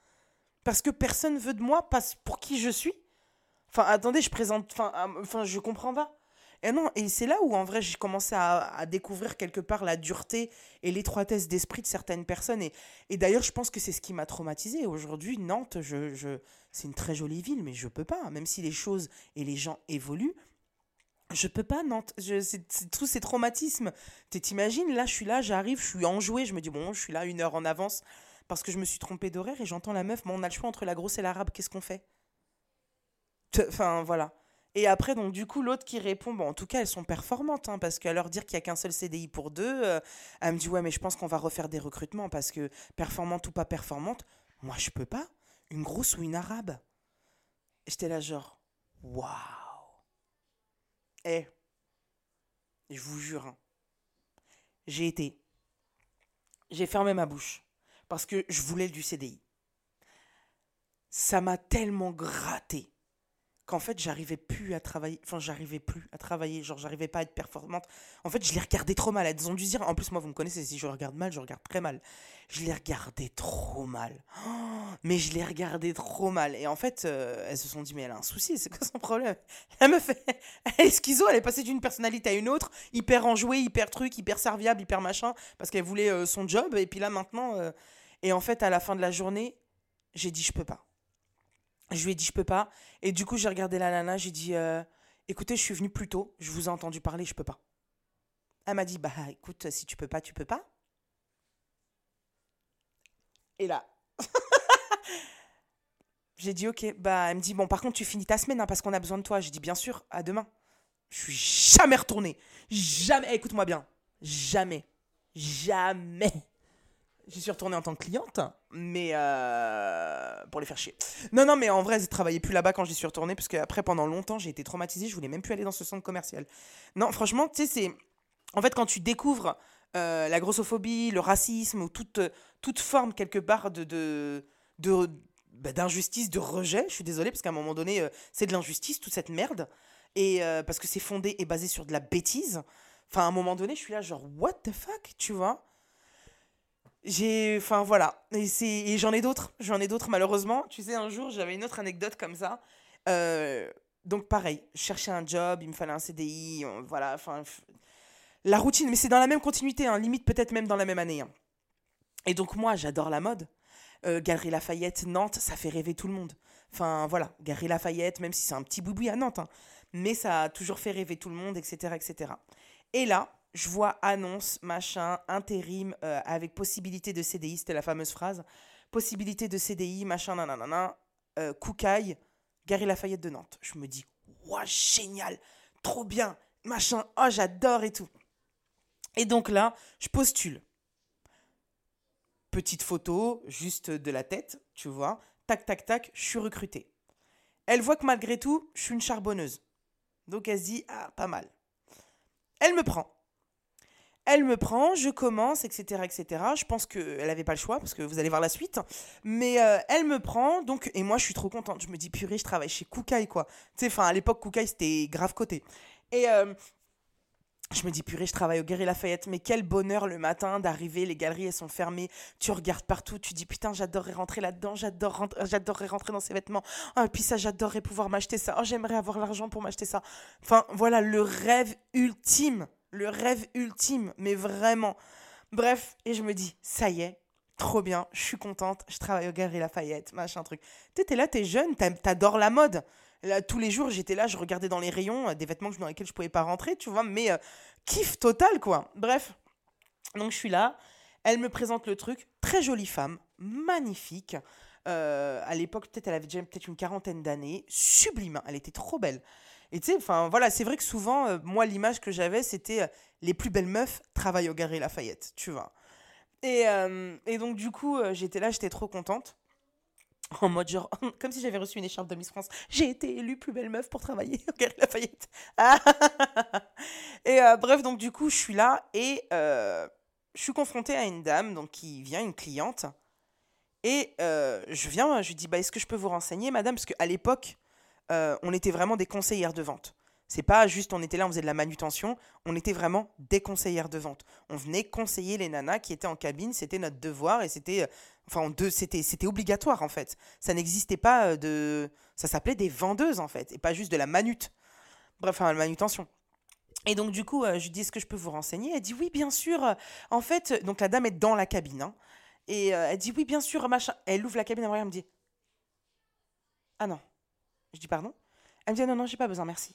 Parce que personne veut de moi, parce pour qui je suis. Enfin, attendez, je présente. Enfin, je comprends pas. Et non, et c'est là où en vrai j'ai commencé à, découvrir quelque part la dureté et l'étroitesse d'esprit de certaines personnes. Et, et d'ailleurs, je pense que c'est ce qui m'a traumatisé. Aujourd'hui, Nantes, je, je, c'est une très jolie ville, mais je peux pas. Même si les choses et les gens évoluent, je peux pas, Nantes. C'est tous ces traumatismes. T'imagines, là, je suis là, j'arrive, je suis enjouée. Je me dis, bon, je suis là une heure en avance parce que je me suis trompée d'horaire et j'entends la meuf, bon, on a le choix entre la grosse et l'arabe, qu'est-ce qu'on fait? Enfin, voilà. Et après, donc, du coup, l'autre qui répond, bon, en tout cas, elles sont performantes, hein, parce qu'à leur dire qu'il n'y a qu'un seul CDI pour deux, euh, elle me dit, ouais, mais je pense qu'on va refaire des recrutements, parce que performante ou pas performante, moi, je peux pas. Une grosse ou une arabe. J'étais là, genre, waouh. Eh, je vous jure, hein, j'ai été. J'ai fermé ma bouche, parce que je voulais du CDI. Ça m'a tellement gratté qu'en fait j'arrivais plus à travailler enfin j'arrivais plus à travailler genre j'arrivais pas à être performante. En fait je les regardais trop mal elles ont dû dire en plus moi vous me connaissez si je regarde mal je regarde très mal. Je les regardais trop mal. Mais je les regardais trop mal. Et en fait euh, elles se sont dit mais elle a un souci c'est quoi son problème? Elle me fait elle est schizo elle est passée d'une personnalité à une autre hyper enjouée hyper truc hyper serviable hyper machin parce qu'elle voulait euh, son job. Et puis là maintenant euh, et en fait à la fin de la journée j'ai dit je peux pas je lui ai dit je peux pas. Et du coup, j'ai regardé la nana, j'ai dit euh, écoutez, je suis venue plus tôt, je vous ai entendu parler, je peux pas. Elle m'a dit bah écoute, si tu peux pas, tu peux pas. Et là, j'ai dit ok, bah elle me dit bon par contre tu finis ta semaine hein, parce qu'on a besoin de toi. J'ai dit bien sûr, à demain. Je suis jamais retournée. Jamais, écoute-moi bien. Jamais. Jamais J'y suis retournée en tant que cliente, mais euh, pour les faire chier. Non, non, mais en vrai, je travaillais plus là-bas quand j'y suis retournée, parce qu'après, pendant longtemps, j'ai été traumatisée, je voulais même plus aller dans ce centre commercial. Non, franchement, tu sais, c'est. En fait, quand tu découvres euh, la grossophobie, le racisme, ou toute, toute forme, quelque part, de. de, de bah, d'injustice, de rejet, je suis désolée, parce qu'à un moment donné, euh, c'est de l'injustice, toute cette merde. Et parce que c'est fondé et basé sur de la bêtise. Enfin, à un moment donné, je suis là, genre, what the fuck, tu vois? J'ai enfin voilà. Et c'est j'en ai d'autres. J'en ai d'autres malheureusement. Tu sais un jour j'avais une autre anecdote comme ça. Euh, donc pareil. Je cherchais un job il me fallait un CDI voilà enfin la routine. Mais c'est dans la même continuité hein, limite peut-être même dans la même année hein. et donc moi j'adore la mode. Euh, Galerie Lafayette Nantes ça fait rêver tout le monde. Enfin voilà. Galerie Lafayette même si c'est un petit boui à Nantes hein, mais ça a toujours fait rêver tout le monde etc etc et là je vois annonce, machin, intérim, euh, avec possibilité de CDI, c'était la fameuse phrase. Possibilité de CDI, machin, nanana, euh, Koukaï, Gary Lafayette de Nantes. Je me dis, waouh, génial, trop bien, machin, oh, j'adore et tout. Et donc là, je postule. Petite photo, juste de la tête, tu vois. Tac, tac, tac, je suis recrutée. Elle voit que malgré tout, je suis une charbonneuse. Donc elle se dit, ah, pas mal. Elle me prend. Elle me prend, je commence, etc., etc. Je pense qu'elle n'avait pas le choix, parce que vous allez voir la suite. Mais euh, elle me prend, donc, et moi, je suis trop contente. Je me dis, purée, je travaille chez Koukaï, quoi. Tu sais, enfin, à l'époque, Koukaï, c'était grave côté. Et euh, je me dis, purée, je travaille au Gary Lafayette, mais quel bonheur le matin d'arriver, les galeries, elles sont fermées, tu regardes partout, tu dis, putain, j'adorerais rentrer là-dedans, j'adore j'adorerais rentrer dans ces vêtements, ah, puis ça, j'adorerais pouvoir m'acheter ça, oh, j'aimerais avoir l'argent pour m'acheter ça. Enfin, voilà, le rêve ultime, le rêve ultime, mais vraiment. Bref, et je me dis, ça y est, trop bien, je suis contente, je travaille au Gary Lafayette, machin truc. Tu t'es là, t'es jeune, t'adores la mode. Tous les jours, j'étais là, je regardais dans les rayons euh, des vêtements dans lesquels je pouvais pas rentrer, tu vois, mais euh, kiff total, quoi. Bref, donc je suis là, elle me présente le truc, très jolie femme, magnifique. Euh, à l'époque, peut-être elle avait déjà peut-être une quarantaine d'années, sublime, hein, elle était trop belle. Et tu sais, enfin voilà, c'est vrai que souvent, moi, l'image que j'avais, c'était les plus belles meufs travaillent au Gary Lafayette, tu vois. Et, et donc, du coup, j'étais là, j'étais trop contente en mode genre, comme si j'avais reçu une écharpe de Miss France. J'ai été élue plus belle meuf pour travailler au Galerie Lafayette. et euh, bref, donc du coup, je suis là et euh, je suis confrontée à une dame donc, qui vient, une cliente. Et euh, je viens, je lui dis, bah, est-ce que je peux vous renseigner, madame? Parce qu'à l'époque, on était vraiment des conseillères de vente. C'est pas juste on était là, on faisait de la manutention, on était vraiment des conseillères de vente. On venait conseiller les nanas qui étaient en cabine, c'était notre devoir et c'était enfin c'était c'était obligatoire en fait. Ça n'existait pas euh, de ça s'appelait des vendeuses en fait et pas juste de la manute. Bref, enfin la manutention. Et donc du coup, euh, je dis est-ce que je peux vous renseigner? Elle dit oui, bien sûr. En fait, donc la dame est dans la cabine hein. et euh, elle dit oui, bien sûr, machin. Elle ouvre la cabine, elle me dit ah non. Je dis pardon. Elle me dit ah non non, j'ai pas besoin, merci.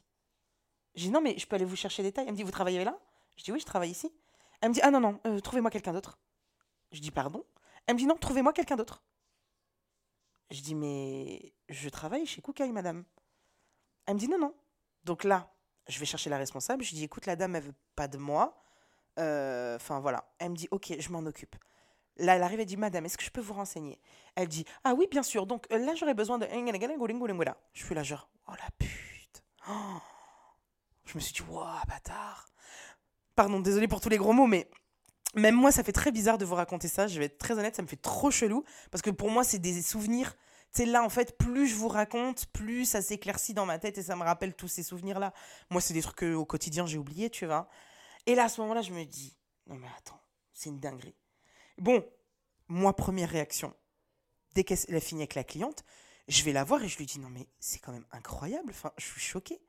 Je dis non, mais je peux aller vous chercher des tailles. Elle me dit Vous travaillez là? Je dis Oui, je travaille ici. Elle me dit Ah non, non, euh, trouvez-moi quelqu'un d'autre. Je dis Pardon? Elle me dit Non, trouvez-moi quelqu'un d'autre. Je dis Mais je travaille chez Koukaï, madame. Elle me dit Non, non. Donc là, je vais chercher la responsable. Je dis Écoute, la dame, elle veut pas de moi. Euh, enfin voilà. Elle me dit Ok, je m'en occupe. Là, elle arrive et dit Madame, est-ce que je peux vous renseigner? Elle dit Ah oui, bien sûr. Donc euh, là, j'aurais besoin de. Je suis là, genre Oh la pute. Oh je me suis dit, waouh, bâtard. Pardon, désolé pour tous les gros mots, mais même moi, ça fait très bizarre de vous raconter ça. Je vais être très honnête, ça me fait trop chelou. Parce que pour moi, c'est des souvenirs. Tu sais, là, en fait, plus je vous raconte, plus ça s'éclaircit dans ma tête et ça me rappelle tous ces souvenirs-là. Moi, c'est des trucs qu'au quotidien, j'ai oublié, tu vois. Et là, à ce moment-là, je me dis, non, mais attends, c'est une dinguerie. Bon, moi, première réaction. Dès qu'elle a fini avec la cliente, je vais la voir et je lui dis, non, mais c'est quand même incroyable. Enfin, je suis choquée.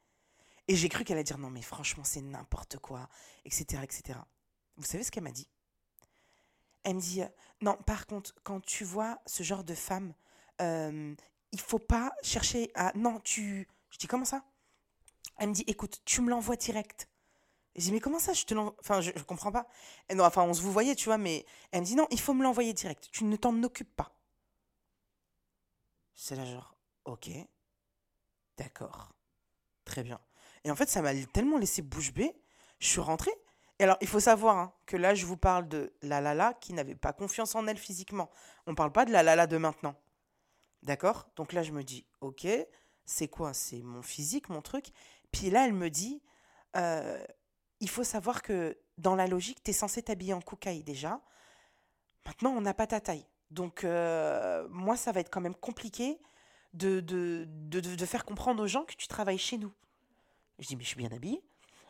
Et j'ai cru qu'elle allait dire non mais franchement c'est n'importe quoi, etc., etc. Vous savez ce qu'elle m'a dit? Elle me dit non par contre quand tu vois ce genre de femme, euh, il faut pas chercher à non tu. Je dis comment ça? Elle me dit écoute tu me l'envoies direct. Je dis mais comment ça je te l'envoie Enfin je, je comprends pas. Non enfin on se vous voyait tu vois mais elle me dit non il faut me l'envoyer direct. Tu ne t'en occupes pas. C'est là genre ok d'accord très bien. Et en fait, ça m'a tellement laissé bouche bée. Je suis rentrée. Et alors, il faut savoir hein, que là, je vous parle de la Lala qui n'avait pas confiance en elle physiquement. On ne parle pas de la Lala de maintenant. D'accord? Donc là, je me dis, ok, c'est quoi? C'est mon physique, mon truc? Puis là, elle me dit, euh, il faut savoir que dans la logique, tu es censé t'habiller en koukaï déjà. Maintenant, on n'a pas ta taille. Donc, euh, moi, ça va être quand même compliqué de, de, de, faire comprendre aux gens que tu travailles chez nous. Je dis, mais je suis bien habillée.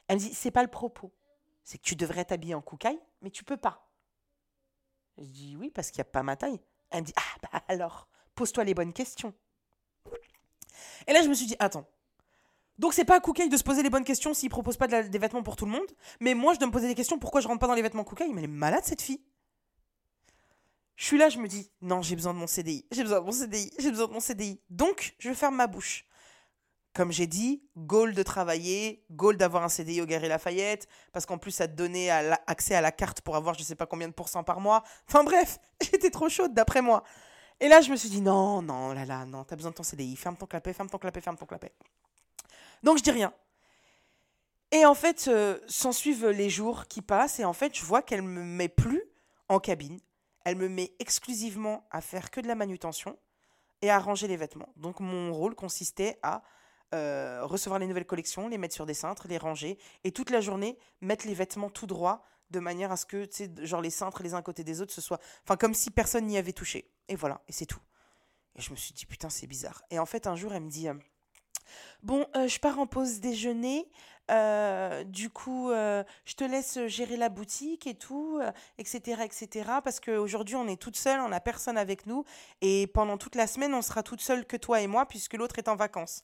Elle me dit, c'est pas le propos. C'est que tu devrais t'habiller en koukaï, mais tu peux pas. Je dis, oui, parce qu'il n'y a pas ma taille. Elle me dit, ah bah alors, pose-toi les bonnes questions. Et là, je me suis dit, attends. Donc, c'est pas à Koukaï de se poser les bonnes questions s'il propose pas des vêtements pour tout le monde. Mais moi, je dois me poser des questions pourquoi je rentre pas dans les vêtements Koukaï? Mais elle est malade, cette fille. Je suis là, je me dis, non, j'ai besoin de mon CDI. J'ai besoin de mon CDI. J'ai besoin de mon CDI. Donc, je ferme ma bouche comme j'ai dit, goal de travailler, goal d'avoir un CDI au Gary Lafayette, parce qu'en plus, ça te donnait accès à la carte pour avoir je sais pas combien de pourcents par mois. Enfin bref, j'étais trop chaude d'après moi. Et là, je me suis dit, non, non, là, là, non, t'as besoin de ton CDI, ferme ton clapet, ferme ton clapet, ferme ton clapet. Donc, je dis rien. Et en fait, euh, s'en suivent les jours qui passent, et en fait, je vois qu'elle me met plus en cabine. Elle me met exclusivement à faire que de la manutention et à ranger les vêtements. Donc, mon rôle consistait à euh, recevoir les nouvelles collections, les mettre sur des cintres, les ranger, et toute la journée mettre les vêtements tout droit, de manière à ce que, genre les cintres les uns côté des autres, ce soit, enfin comme si personne n'y avait touché. Et voilà, et c'est tout. Et je me suis dit putain c'est bizarre. Et en fait un jour elle me dit, euh, bon, euh, je pars en pause déjeuner. du coup, je te laisse gérer la boutique et tout, etc., etc. Parce qu'aujourd'hui, on est toute seule, on n'a personne avec nous. Et pendant toute la semaine, on sera toute seule que toi et moi, puisque l'autre est en vacances.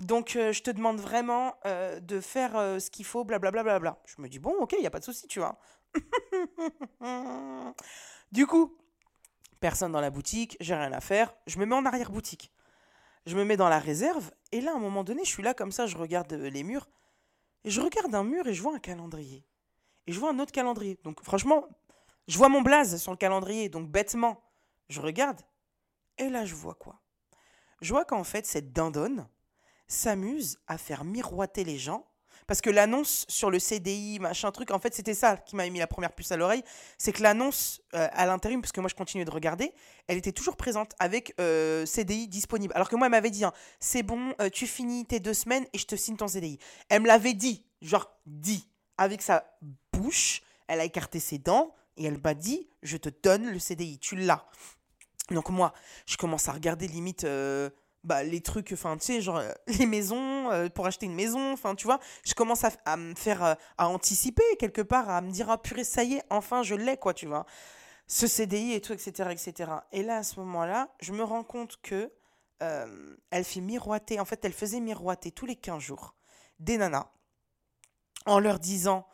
Donc, euh, je te demande vraiment euh, de faire euh, ce qu'il faut, blablabla. Bla, bla, bla. Je me dis, bon, ok, il n'y a pas de souci, tu vois. du coup, personne dans la boutique, j'ai rien à faire. Je me mets en arrière-boutique. Je me mets dans la réserve. Et là, à un moment donné, je suis là comme ça, je regarde les murs. Et je regarde un mur et je vois un calendrier. Et je vois un autre calendrier. Donc, franchement, je vois mon blaze sur le calendrier. Donc, bêtement, je regarde. Et là, je vois quoi? Je vois qu'en fait, cette dindonne, s'amuse à faire miroiter les gens. Parce que l'annonce sur le CDI, machin truc, en fait, c'était ça qui m'a mis la première puce à l'oreille. C'est que l'annonce euh, à l'intérim, parce que moi je continuais de regarder, elle était toujours présente avec euh, CDI disponible. Alors que moi, elle m'avait dit, hein, c'est bon, euh, tu finis tes deux semaines et je te signe ton CDI. Elle me l'avait dit, genre dit, avec sa bouche, elle a écarté ses dents et elle m'a dit, je te donne le CDI, tu l'as. Donc moi, je commence à regarder limite bah, les trucs, enfin, tu sais, genre euh, les maisons, euh, pour acheter une maison, enfin, tu vois, je commence à, me faire, euh, à anticiper quelque part, à me dire, ah purée, ça y est, enfin, je l'ai, quoi, tu vois. Ce CDI et tout, etc., etc. Et là, à ce moment-là, je me rends compte que elle fait miroiter, en fait, elle faisait miroiter tous les 15 jours des nanas en leur disant,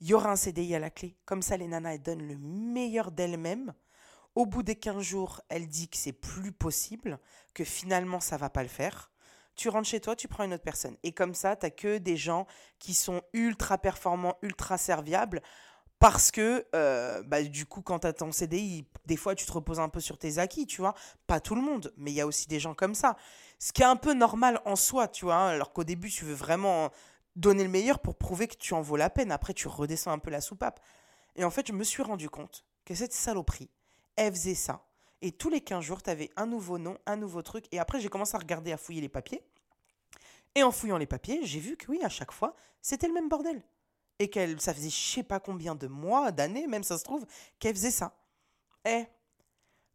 il y aura un CDI à la clé. Comme ça, les nanas, elles donnent le meilleur d'elles-mêmes au bout des 15 jours, elle dit que c'est plus possible, que finalement ça va pas le faire. Tu rentres chez toi, tu prends une autre personne. Et comme ça, tu que des gens qui sont ultra performants, ultra serviables. Parce que, euh, bah, du coup, quand tu as ton CDI, des fois, tu te reposes un peu sur tes acquis, tu vois. Pas tout le monde, mais il y a aussi des gens comme ça. Ce qui est un peu normal en soi, tu vois. Hein, alors qu'au début, tu veux vraiment donner le meilleur pour prouver que tu en vaux la peine. Après, tu redescends un peu la soupape. Et en fait, je me suis rendu compte que cette saloperie, elle faisait ça. Et tous les 15 jours, tu avais un nouveau nom, un nouveau truc. Et après, j'ai commencé à regarder, à fouiller les papiers. Et en fouillant les papiers, j'ai vu que oui, à chaque fois, c'était le même bordel. Et qu'elle, ça faisait je sais pas combien de mois, d'années, même ça se trouve, qu'elle faisait ça. Et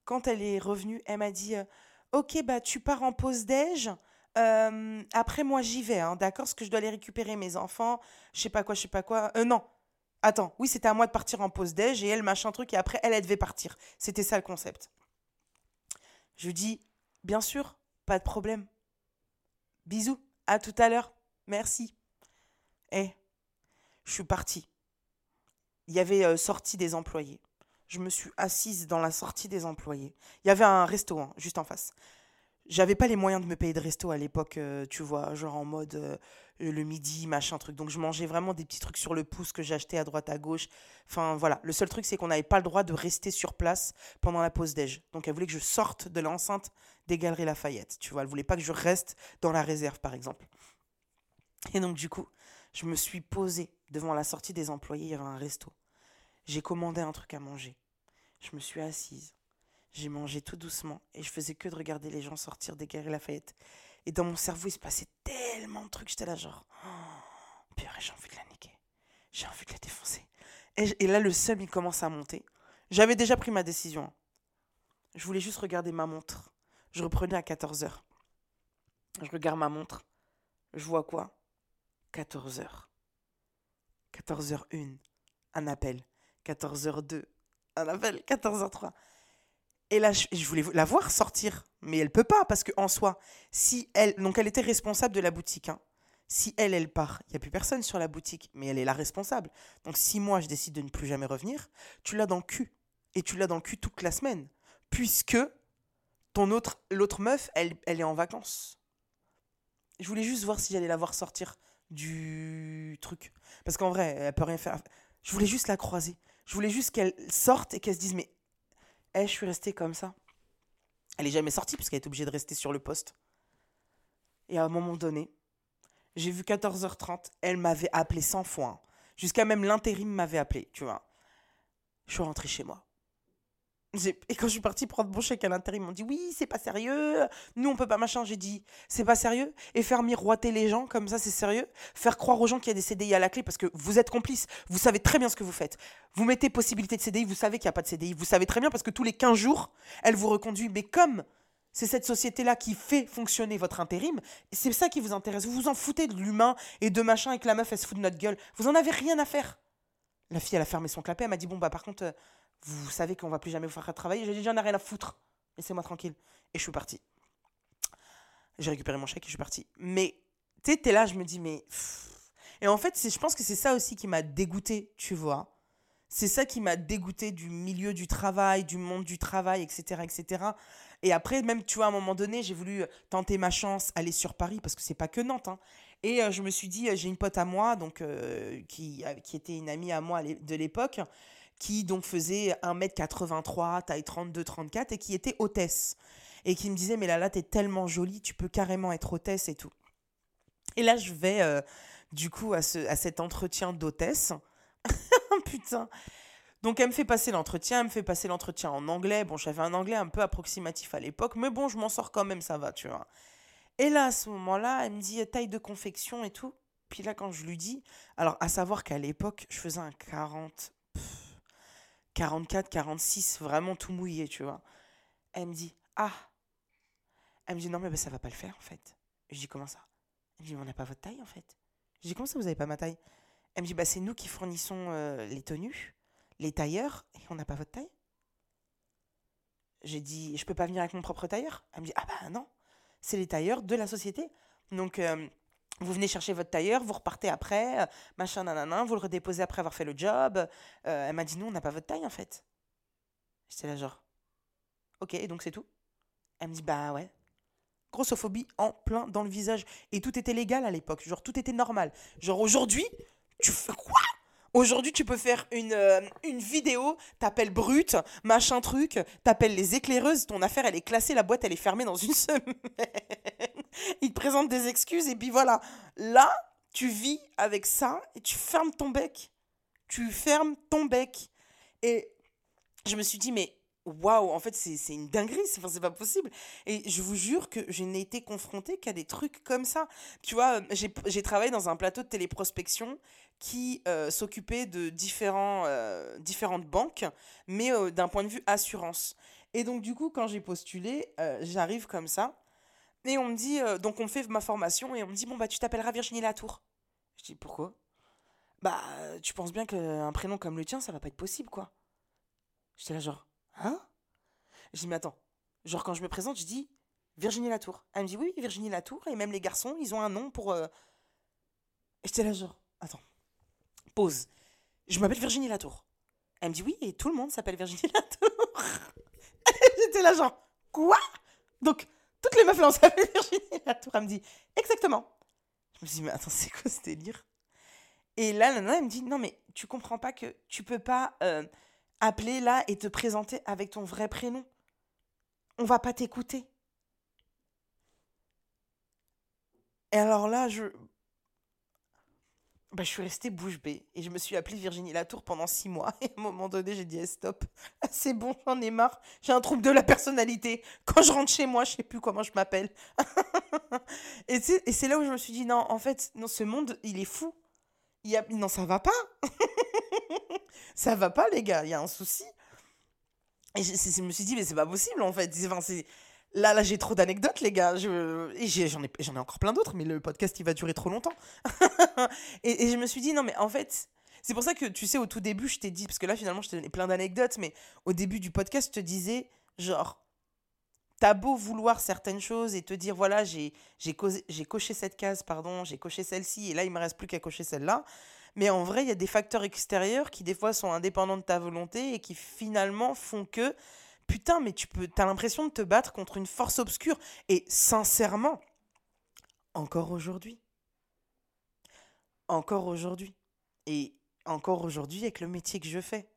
quand elle est revenue, elle m'a dit euh, Ok, bah tu pars en pause déj. Euh, après, moi, j'y vais, hein, d'accord? Parce que je dois aller récupérer mes enfants, je sais pas quoi, je sais pas quoi. Euh, non, Attends, oui, c'était à moi de partir en pause déj et elle, machin truc, et après, elle, elle devait partir. C'était ça le concept. Je dis, bien sûr, pas de problème. Bisous, à tout à l'heure. Merci. Eh, je suis partie. Il y avait euh, sortie des employés. Je me suis assise dans la sortie des employés. Il y avait un restaurant juste en face j'avais pas les moyens de me payer de resto à l'époque, euh, tu vois, genre en mode euh, le midi, machin truc. Donc je mangeais vraiment des petits trucs sur le pouce que j'achetais à droite à gauche. Enfin voilà, le seul truc c'est qu'on n'avait pas le droit de rester sur place pendant la pause déj. Donc elle voulait que je sorte de l'enceinte des Galeries Lafayette, tu vois. Elle voulait pas que je reste dans la réserve par exemple. Et donc du coup, je me suis posée devant la sortie des employés, il y avait un resto. J'ai commandé un truc à manger. Je me suis assise. J'ai mangé tout doucement et je faisais que de regarder les gens sortir des Galeries Lafayette. Et dans mon cerveau, il se passait tellement de trucs. J'étais là, genre, oh, purée, j'ai envie de la niquer. J'ai envie de la défoncer. Et, là, le seum, il commence à monter. J'avais déjà pris ma décision. Je voulais juste regarder ma montre. Je reprenais à 14h. Je regarde ma montre. Je vois quoi? 14h. 14h01. Un appel. 14h02. Un appel. 14h03. Et là, je, voulais la voir sortir, mais elle peut pas parce que en soi, si elle, donc elle était responsable de la boutique. Hein. Si elle, elle part, il y a plus personne sur la boutique, mais elle est la responsable. Donc si moi je décide de ne plus jamais revenir, tu l'as dans le cul et tu l'as dans le cul toute la semaine, puisque ton autre, l'autre meuf, elle, elle est en vacances. Je voulais juste voir si j'allais la voir sortir du truc. Parce qu'en vrai, elle peut rien faire. Je voulais juste la croiser. Je voulais juste qu'elle sorte et qu'elle se dise Mais, eh, je suis restée comme ça. Elle est jamais sortie parce qu'elle est obligée de rester sur le poste. Et à un moment donné, j'ai vu 14h30, elle m'avait appelé 100 fois. Hein. Jusqu'à même l'intérim m'avait appelé, tu vois. Je suis rentrée chez moi. Et quand je suis partie prendre mon chèque à l'intérim, ils m'ont dit oui, c'est pas sérieux, nous on peut pas machin. J'ai dit c'est pas sérieux. Et faire miroiter les gens comme ça, c'est sérieux. Faire croire aux gens qu'il y a des CDI à la clé parce que vous êtes complices, vous savez très bien ce que vous faites. Vous mettez possibilité de CDI, vous savez qu'il n'y a pas de CDI, vous savez très bien parce que tous les 15 jours, elle vous reconduit. Mais comme c'est cette société-là qui fait fonctionner votre intérim, c'est ça qui vous intéresse. Vous vous en foutez de l'humain et de machin et que la meuf elle se fout de notre gueule. Vous en avez rien à faire. La fille, elle a fermé son clapet, elle m'a dit bon bah par contre. Euh, vous savez qu'on va plus jamais vous faire travailler. J'ai dit, j'en ai rien à foutre. Laissez-moi tranquille. Et je suis parti. J'ai récupéré mon chèque et je suis parti. Mais, tu sais, t'es là, je me dis, mais. Et en fait, je pense que c'est ça aussi qui m'a dégoûté, tu vois. C'est ça qui m'a dégoûté du milieu du travail, du monde du travail, etc., etc. Et après, même, tu vois, à un moment donné, j'ai voulu tenter ma chance, aller sur Paris, parce que c'est pas que Nantes. Hein. Et euh, je me suis dit, j'ai une pote à moi, donc, euh, qui, qui était une amie à moi de l'époque, qui donc faisait 1m83, taille 32-34 et qui était hôtesse. Et qui me disait, mais là, là, t'es tellement jolie, tu peux carrément être hôtesse et tout. Et là, je vais euh, du coup à, ce, à cet entretien d'hôtesse. Putain. Donc elle me fait passer l'entretien, elle me fait passer l'entretien en anglais. Bon, j'avais un anglais un peu approximatif à l'époque, mais bon, je m'en sors quand même, ça va, tu vois. Et là, à ce moment-là, elle me dit taille de confection et tout. Puis là, quand je lui dis, alors à savoir qu'à l'époque, je faisais un 40, 44, 46, vraiment tout mouillé, tu vois. Elle me dit, ah. Elle me dit, non, mais ben, ça va pas le faire, en fait. Je dis, comment ça? Elle me dit, on n'a pas votre taille, en fait. Je dis, comment ça, vous avez pas ma taille? Elle me dit, bah, c'est nous qui fournissons euh, les tenues, les tailleurs, et on n'a pas votre taille. J'ai dit, je peux pas venir avec mon propre tailleur? Elle me dit, ah bah non, c'est les tailleurs de la société. Donc, euh, vous venez chercher votre tailleur, vous repartez après, euh, machin, nanana, vous le redéposez après avoir fait le job. Euh, elle m'a dit, nous, on n'a pas votre taille, en fait. J'étais là, genre, ok, et donc c'est tout? Elle me dit, bah ouais. Grossophobie en plein dans le visage. Et tout était légal à l'époque, genre, tout était normal. Genre, aujourd'hui, tu fais quoi? Aujourd'hui, tu peux faire une, euh, une vidéo, t'appelles brut, machin truc, t'appelles les éclaireuses, ton affaire elle est classée, la boîte elle est fermée dans une semaine. Il te présente des excuses et puis voilà. Là, tu vis avec ça et tu fermes ton bec. Tu fermes ton bec. Et je me suis dit, mais waouh, en fait, c'est une dinguerie, c'est pas possible. Et je vous jure que je n'ai été confrontée qu'à des trucs comme ça. Tu vois, j'ai travaillé dans un plateau de téléprospection qui euh, s'occupait de différents, euh, différentes banques, mais euh, d'un point de vue assurance. Et donc, du coup, quand j'ai postulé, j'arrive comme ça. Et on me dit, donc on fait ma formation et on me dit, bon, bah, tu t'appelleras Virginie Latour. Je dis, pourquoi? Bah, tu penses bien qu'un prénom comme le tien, ça va pas être possible, quoi. J'étais là, genre, Hein? Je dis, mais attends. Genre, quand je me présente, je dis Virginie Latour. Elle me dit, oui, Virginie Latour. Et même les garçons, ils ont un nom pour. Euh... J'étais là, genre, attends. Pause. Je m'appelle Virginie Latour. Elle me dit, oui, et tout le monde s'appelle Virginie Latour. j'étais là, genre, quoi? Donc, toutes les meufs on s'appelle Virginie Latour. Elle me dit, exactement. Je me dis, mais attends, c'est quoi ce délire? Et là, nana, elle me dit, non, mais tu comprends pas que tu peux pas. Euh, appeler là et te présenter avec ton vrai prénom. On va pas t'écouter. Et alors là, je. Bah, je suis restée bouche bée et je me suis appelée Virginie Latour pendant six mois. Et à un moment donné, j'ai dit eh, stop, c'est bon, j'en ai marre. J'ai un trouble de la personnalité. Quand je rentre chez moi, je sais plus comment je m'appelle. et c'est là où je me suis dit non, en fait, non, ce monde, il est fou. Il y a... Non, ça va pas. ça va pas, les gars, il y a un souci. Et je, me suis dit, mais c'est pas possible, en fait. Enfin, là, là j'ai trop d'anecdotes, les gars. Je, j'en, ai, ai encore plein d'autres, mais le podcast, il va durer trop longtemps. et, je me suis dit, non, mais en fait, c'est pour ça que, tu sais, au tout début, je t'ai dit, parce que là, finalement, je t'ai plein d'anecdotes, mais au début du podcast, je te disais, genre, t'as beau vouloir certaines choses et te dire, voilà, j'ai, j'ai, j'ai coché cette case, pardon, j'ai coché celle-ci, et là, il me reste plus qu'à cocher celle-là. Mais en vrai, il y a des facteurs extérieurs qui, des fois, sont indépendants de ta volonté et qui, finalement, font que, putain, mais tu peux, as l'impression de te battre contre une force obscure. Et sincèrement, encore aujourd'hui. Encore aujourd'hui. Et encore aujourd'hui avec le métier que je fais.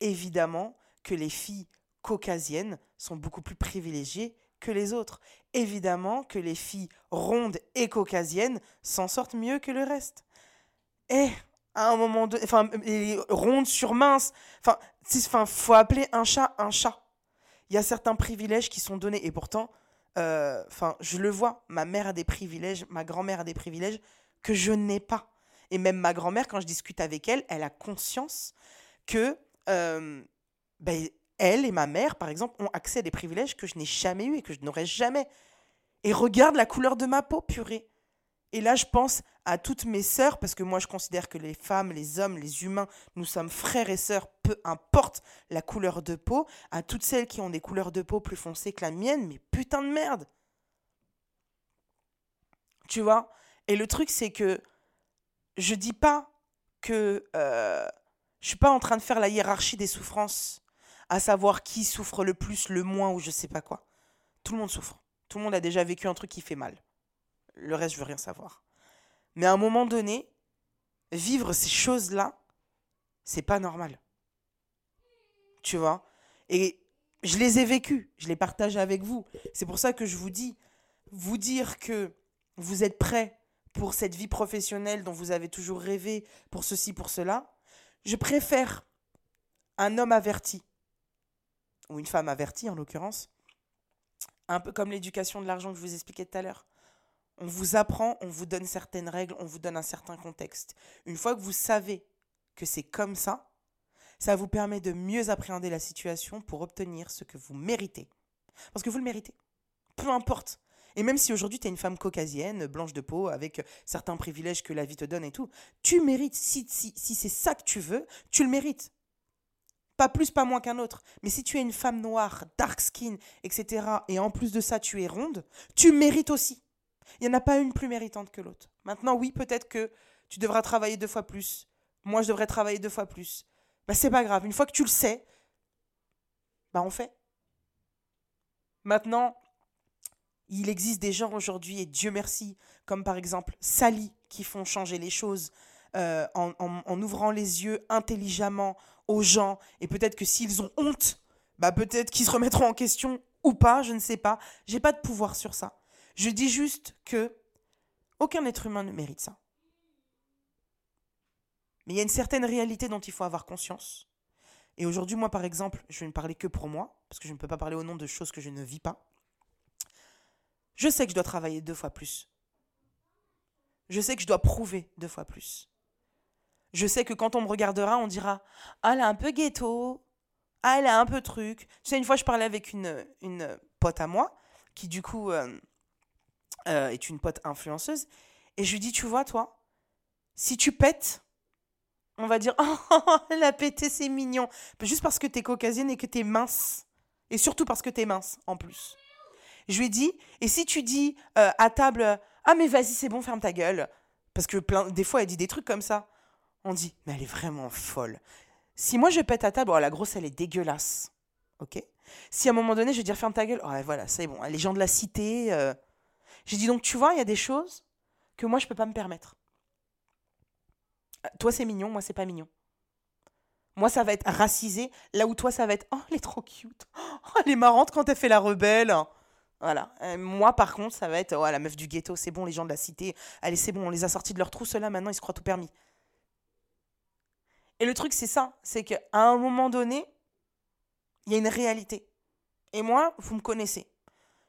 Évidemment que les filles caucasiennes sont beaucoup plus privilégiées que les autres. Évidemment que les filles rondes et caucasiennes s'en sortent mieux que le reste. Et à un moment donné, enfin, les rondes sur mince, enfin, enfin, faut appeler un chat un chat. Il y a certains privilèges qui sont donnés et pourtant, euh, enfin, je le vois, ma mère a des privilèges, ma grand-mère a des privilèges que je n'ai pas. Et même ma grand-mère, quand je discute avec elle, elle a conscience que euh, ben, elle et ma mère, par exemple, ont accès à des privilèges que je n'ai jamais eu et que je n'aurai jamais. Et regarde la couleur de ma peau, purée. Et là, je pense à toutes mes sœurs, parce que moi, je considère que les femmes, les hommes, les humains, nous sommes frères et sœurs, peu importe la couleur de peau, à toutes celles qui ont des couleurs de peau plus foncées que la mienne, mais putain de merde. Tu vois? Et le truc, c'est que je dis pas que euh, je suis pas en train de faire la hiérarchie des souffrances, à savoir qui souffre le plus, le moins ou je sais pas quoi. Tout le monde souffre. Tout le monde a déjà vécu un truc qui fait mal. Le reste, je veux rien savoir. Mais à un moment donné, vivre ces choses-là, c'est pas normal. Tu vois? Et je les ai vécues, je les partage avec vous. C'est pour ça que je vous dis, vous dire que vous êtes prêts pour cette vie professionnelle dont vous avez toujours rêvé, pour ceci, pour cela, je préfère un homme averti, ou une femme avertie en l'occurrence, un peu comme l'éducation de l'argent que je vous expliquais tout à l'heure. On vous apprend, on vous donne certaines règles, on vous donne un certain contexte. Une fois que vous savez que c'est comme ça, ça vous permet de mieux appréhender la situation pour obtenir ce que vous méritez. Parce que vous le méritez. Peu importe. Et même si aujourd'hui tu es une femme caucasienne, blanche de peau, avec certains privilèges que la vie te donne et tout, tu mérites. Si, si, si c'est ça que tu veux, tu le mérites. Pas plus, pas moins qu'un autre. Mais si tu es une femme noire, dark skin, etc., et en plus de ça tu es ronde, tu mérites aussi. Il n'y en a pas une plus méritante que l'autre. Maintenant, oui, peut-être que tu devras travailler deux fois plus. Moi, je devrais travailler deux fois plus. Bah, c'est pas grave. Une fois que tu le sais, bah, on fait. Maintenant, il existe des gens aujourd'hui, et Dieu merci, comme par exemple Sally, qui font changer les choses euh, en, ouvrant les yeux intelligemment aux gens. Et peut-être que s'ils ont honte, bah peut-être qu'ils se remettront en question ou pas, je ne sais pas. J'ai pas de pouvoir sur ça. Je dis juste que aucun être humain ne mérite ça. Mais il y a une certaine réalité dont il faut avoir conscience. Et aujourd'hui, moi, par exemple, je vais ne parler que pour moi, parce que je ne peux pas parler au nom de choses que je ne vis pas. Je sais que je dois travailler deux fois plus. Je sais que je dois prouver deux fois plus. Je sais que quand on me regardera, on dira Ah, elle est un peu ghetto. Ah, elle a un peu truc. Tu sais, une fois, je parlais avec une, une pote à moi, qui du coup euh, euh, est une pote influenceuse. Et je lui dis Tu vois, toi, si tu pètes, on va dire Oh, elle a pété, c'est mignon. Juste parce que t'es caucasienne et que t'es mince. Et surtout parce que t'es mince, en plus. Je lui ai dit, et si tu dis euh, à table, ah mais vas-y, c'est bon, ferme ta gueule. Parce que plein, des fois, elle dit des trucs comme ça. On dit, mais elle est vraiment folle. Si moi je pète à table, oh, la grosse, elle est dégueulasse. Ok? Si à un moment donné, je vais dire, ferme ta gueule, oh, voilà, c'est bon, les gens de la cité. Euh. J'ai dit, donc tu vois, il y a des choses que moi, je peux pas me permettre. Toi, c'est mignon, moi, c'est pas mignon. Moi, ça va être racisé, là où toi, ça va être Oh, elle est trop cute. Oh, elle est marrante quand elle fait la rebelle. Voilà. Euh, moi, par contre, ça va être oh, la meuf du ghetto, c'est bon, les gens de la cité. Allez, c'est bon, on les a sortis de leur trou, ceux-là, maintenant, ils se croient tout permis. Et le truc, c'est ça c'est qu'à un moment donné, il y a une réalité. Et moi, vous me connaissez.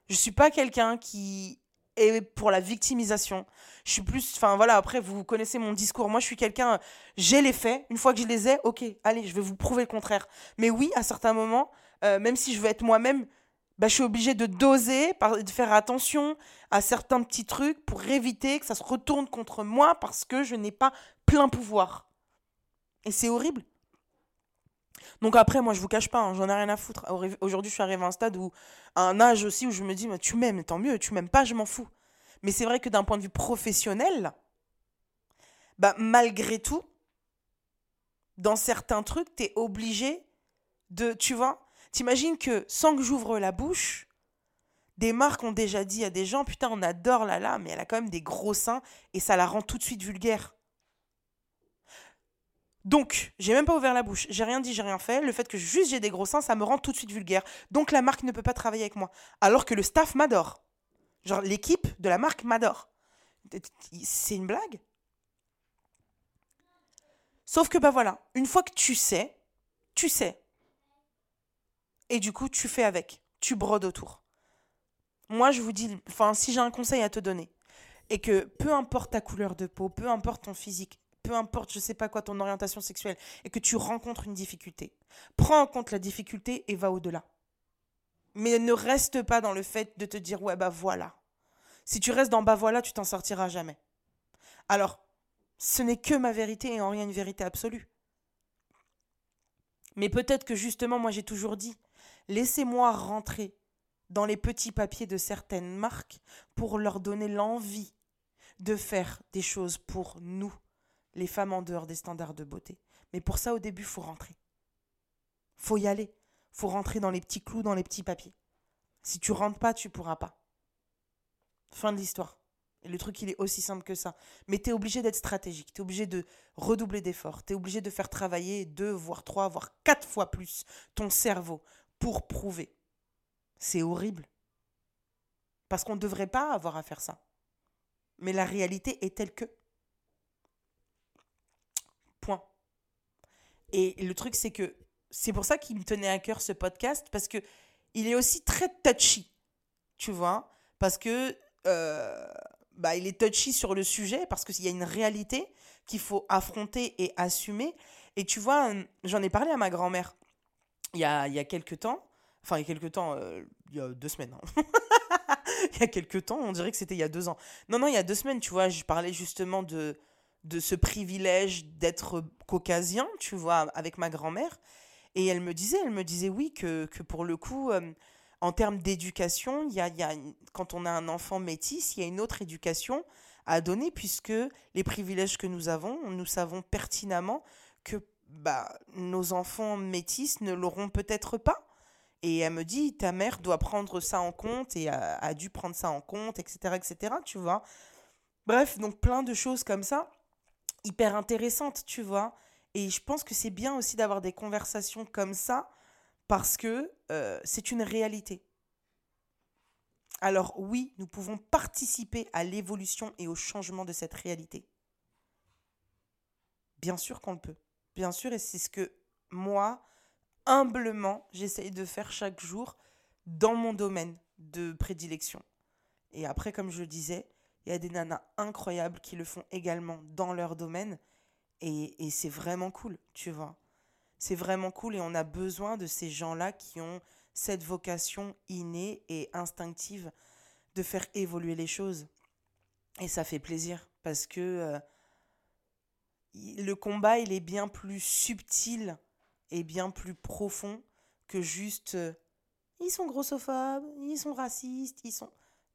Je suis pas quelqu'un qui est pour la victimisation. Je suis plus. Enfin, voilà, après, vous connaissez mon discours. Moi, je suis quelqu'un. J'ai les faits. Une fois que je les ai, ok, allez, je vais vous prouver le contraire. Mais oui, à certains moments, euh, même si je veux être moi-même, bah, je suis obligée de doser, de faire attention à certains petits trucs pour éviter que ça se retourne contre moi parce que je n'ai pas plein pouvoir. Et c'est horrible. Donc après, moi, je vous cache pas, hein, j'en ai rien à foutre. Aujourd'hui, je suis arrivée à un stade où, à un âge aussi où je me dis, tu m'aimes, tant mieux, tu m'aimes pas, je m'en fous. Mais c'est vrai que d'un point de vue professionnel, bah, malgré tout, dans certains trucs, tu es obligé de, tu vois, T'imagines que sans que j'ouvre la bouche, Des marques ont déjà dit à des gens, putain, on adore Lala, mais elle a quand même des gros seins et ça la rend tout de suite vulgaire. Donc, j'ai même pas ouvert la bouche, j'ai rien dit, j'ai rien fait. Le fait que juste j'ai des gros seins, ça me rend tout de suite vulgaire. Donc la marque ne peut pas travailler avec moi. Alors que le staff m'adore. Genre l'équipe de la marque m'adore. C'est une blague? Sauf que bah voilà, une fois que tu sais, tu sais. Et du coup, tu fais avec, tu brodes autour. Moi, je vous dis, enfin, si j'ai un conseil à te donner, et que peu importe ta couleur de peau, peu importe ton physique, peu importe, je sais pas quoi, ton orientation sexuelle, et que tu rencontres une difficulté, prends en compte la difficulté et va au-delà. Mais ne reste pas dans le fait de te dire, ouais, bah voilà. Si tu restes dans bah voilà, tu t'en sortiras jamais. Alors, ce n'est que ma vérité et en rien une vérité absolue. Mais peut-être que justement, moi j'ai toujours dit, laissez-moi rentrer dans les petits papiers de certaines marques pour leur donner l'envie de faire des choses pour nous, les femmes en dehors des standards de beauté. Mais pour ça, au début, faut rentrer. Faut y aller. Faut rentrer dans les petits clous, dans les petits papiers. Si tu rentres pas, tu pourras pas. Fin de l'histoire. Et le truc, il est aussi simple que ça. Mais tu es obligé d'être stratégique. Tu es obligé de redoubler d'efforts. Tu es obligé de faire travailler deux, voire trois, voire quatre fois plus ton cerveau pour prouver. C'est horrible. Parce qu'on ne devrait pas avoir à faire ça. Mais la réalité est telle que. Point. Et le truc, c'est que c'est pour ça qu'il me tenait à cœur ce podcast, parce que il est aussi très touchy. Tu vois? Parce que. Euh, bah, il est touchy sur le sujet parce qu'il y a une réalité qu'il faut affronter et assumer. Et tu vois, j'en ai parlé à ma grand-mère il y a, y a quelques temps. Enfin, il y a quelques temps, euh, il y a deux semaines. Hein. il y a quelques temps, on dirait que c'était il y a deux ans. Non, non, il y a deux semaines, tu vois, je parlais justement de, de ce privilège d'être caucasien, tu vois, avec ma grand-mère. Et elle me disait, elle me disait oui, que, que pour le coup, euh, en termes d'éducation, y a, y a, quand on a un enfant métis, il y a une autre éducation à donner, puisque les privilèges que nous avons, nous savons pertinemment que bah, nos enfants métis ne l'auront peut-être pas. Et elle me dit, ta mère doit prendre ça en compte et a, dû prendre ça en compte, etc., etc., tu vois. Bref, donc plein de choses comme ça, hyper intéressantes, tu vois. Et je pense que c'est bien aussi d'avoir des conversations comme ça, parce que euh, c'est une réalité. Alors oui, nous pouvons participer à l'évolution et au changement de cette réalité. Bien sûr qu'on le peut. Bien sûr, et c'est ce que moi, humblement, j'essaye de faire chaque jour dans mon domaine de prédilection. Et après, comme je le disais, il y a des nanas incroyables qui le font également dans leur domaine. Et, et c'est vraiment cool, tu vois. C'est vraiment cool et on a besoin de ces gens-là qui ont cette vocation innée et instinctive de faire évoluer les choses. Et ça fait plaisir parce que euh, le combat, il est bien plus subtil et bien plus profond que juste euh, ils sont grossophobes, ils sont racistes, ils sont.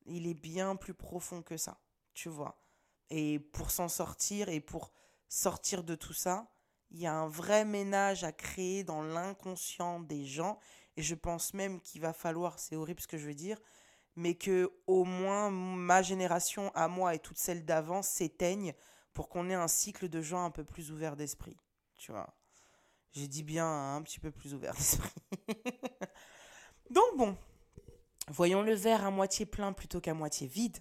Il est bien plus profond que ça, tu vois. Et pour s'en sortir et pour sortir de tout ça, il y a un vrai ménage à créer dans l'inconscient des gens. Et je pense même qu'il va falloir, c'est horrible ce que je veux dire, mais que au moins ma génération à moi et toutes celles d'avant s'éteignent pour qu'on ait un cycle de gens un peu plus ouverts d'esprit. Tu vois. J'ai dit bien un petit peu plus ouvert d'esprit. Donc bon, voyons le verre à moitié plein plutôt qu'à moitié vide.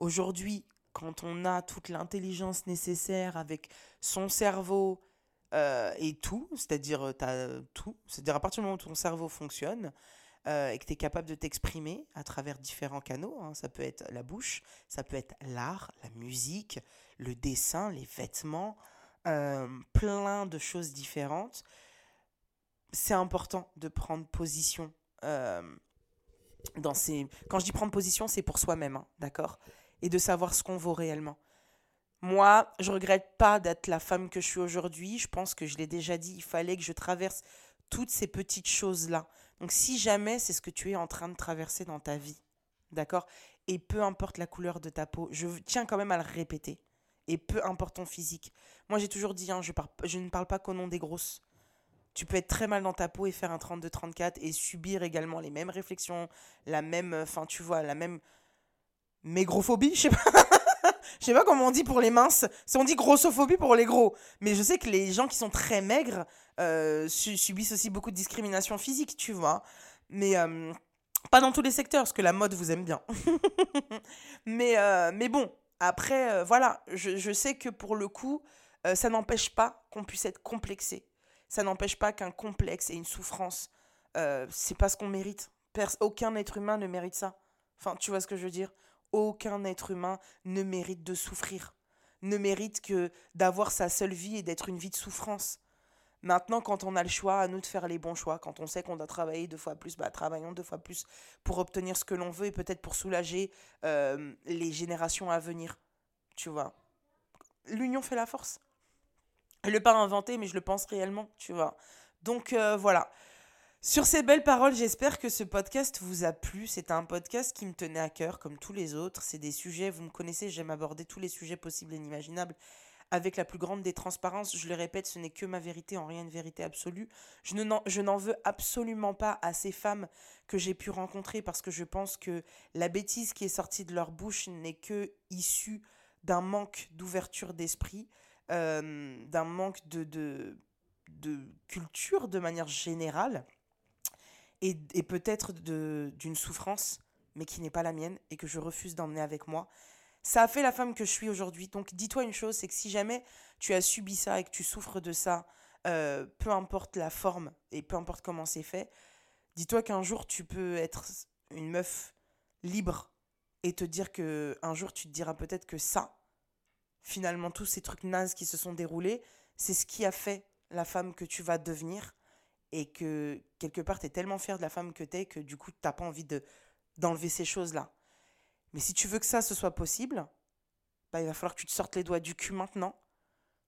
Aujourd'hui, quand on a toute l'intelligence nécessaire avec son cerveau euh, et tout, c'est-à-dire euh, as tout, c'est-à-dire à partir du moment où ton cerveau fonctionne, euh, et que tu es capable de t'exprimer à travers différents canaux. Hein. Ça peut être la bouche, ça peut être l'art, la musique, le dessin, les vêtements, plein de choses différentes. C'est important de prendre position dans ces... Quand je dis prendre position, c'est pour soi-même, hein, d'accord? Et de savoir ce qu'on vaut réellement. Moi, je regrette pas d'être la femme que je suis aujourd'hui. Je pense que je l'ai déjà dit, il fallait que je traverse toutes ces petites choses-là. Donc si jamais c'est ce que tu es en train de traverser dans ta vie, d'accord? Et peu importe la couleur de ta peau, je tiens quand même à le répéter. Et peu importe ton physique. Moi j'ai toujours dit, hein, je, je ne parle pas qu'au nom des grosses. Tu peux être très mal dans ta peau et faire un 32-34 et subir également les mêmes réflexions, la même, enfin tu vois, la même mégrophobie, je sais pas. Je sais pas comment on dit pour les minces. Si on dit grossophobie pour les gros. Mais je sais que les gens qui sont très maigres euh, subissent aussi beaucoup de discrimination physique, tu vois. Mais euh, pas dans tous les secteurs, parce que la mode vous aime bien. mais, euh, mais bon, après, voilà, je, je, sais que pour le coup, ça n'empêche pas qu'on puisse être complexé. Ça n'empêche pas qu'un complexe et une souffrance, c'est pas ce qu'on mérite. aucun être humain ne mérite ça. Enfin, tu vois ce que je veux dire? Aucun être humain ne mérite de souffrir, ne mérite que d'avoir sa seule vie et d'être une vie de souffrance. Maintenant, quand on a le choix, à nous de faire les bons choix. Quand on sait qu'on doit travailler deux fois plus, bah, travaillons deux fois plus pour obtenir ce que l'on veut et peut-être pour soulager euh, les générations à venir. Tu vois. L'union fait la force. Je ne l'ai pas inventé, mais je le pense réellement, tu vois. Donc euh, voilà. Sur ces belles paroles, j'espère que ce podcast vous a plu. C'est un podcast qui me tenait à cœur, comme tous les autres. C'est des sujets, vous me connaissez, j'aime aborder tous les sujets possibles et inimaginables avec la plus grande des transparences. Je le répète, ce n'est que ma vérité, en rien une vérité absolue. Je n'en veux absolument pas à ces femmes que j'ai pu rencontrer parce que je pense que la bêtise qui est sortie de leur bouche n'est que issue d'un manque d'ouverture d'esprit, euh, d'un manque de, de, de culture de manière générale et, peut-être d'une souffrance, mais qui n'est pas la mienne et que je refuse d'emmener avec moi. Ça a fait la femme que je suis aujourd'hui. Donc dis-toi une chose, c'est que si jamais tu as subi ça et que tu souffres de ça, euh, peu importe la forme et peu importe comment c'est fait, dis-toi qu'un jour tu peux être une meuf libre et te dire que un jour tu te diras peut-être que ça, finalement tous ces trucs nazes qui se sont déroulés, c'est ce qui a fait la femme que tu vas devenir et que quelque part tu es tellement fier de la femme que tu es que du coup tu n'as pas envie de d'enlever ces choses-là. Mais si tu veux que ça ce soit possible, bah, il va falloir que tu te sortes les doigts du cul maintenant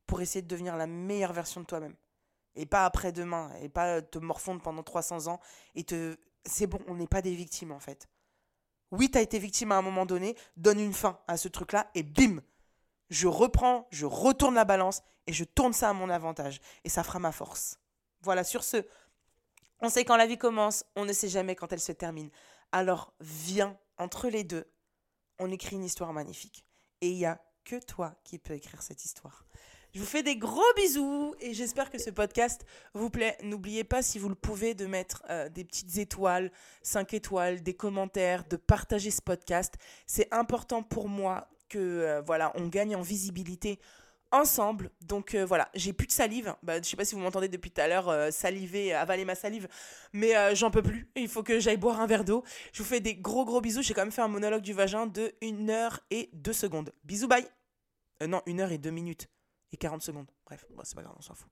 pour essayer de devenir la meilleure version de toi-même. Et pas après-demain, et pas te morfondre pendant 300 ans et te... C'est bon, on n'est pas des victimes en fait. Oui, tu as été victime à un moment donné, donne une fin à ce truc-là et bim Je reprends, je retourne la balance et je tourne ça à mon avantage. Et ça fera ma force. Voilà, sur ce, on sait quand la vie commence, on ne sait jamais quand elle se termine. Alors viens, entre les deux, on écrit une histoire magnifique. Et il n'y a que toi qui peux écrire cette histoire. Je vous fais des gros bisous et j'espère que ce podcast vous plaît. N'oubliez pas, si vous le pouvez, de mettre euh, des petites étoiles, 5 étoiles, des commentaires, de partager ce podcast. C'est important pour moi que euh, voilà, on gagne en visibilité ensemble. Donc euh, voilà, j'ai plus de salive. Bah, je sais pas si vous m'entendez depuis tout à l'heure euh, saliver, avaler ma salive, mais euh, j'en peux plus. Il faut que j'aille boire un verre d'eau. Je vous fais des gros gros bisous. J'ai quand même fait un monologue du vagin de 1 heure et 2 secondes. Bisous, bye. non, 1 heure et 2 minutes et 40 secondes. Bref, c'est pas grave, on s'en fout.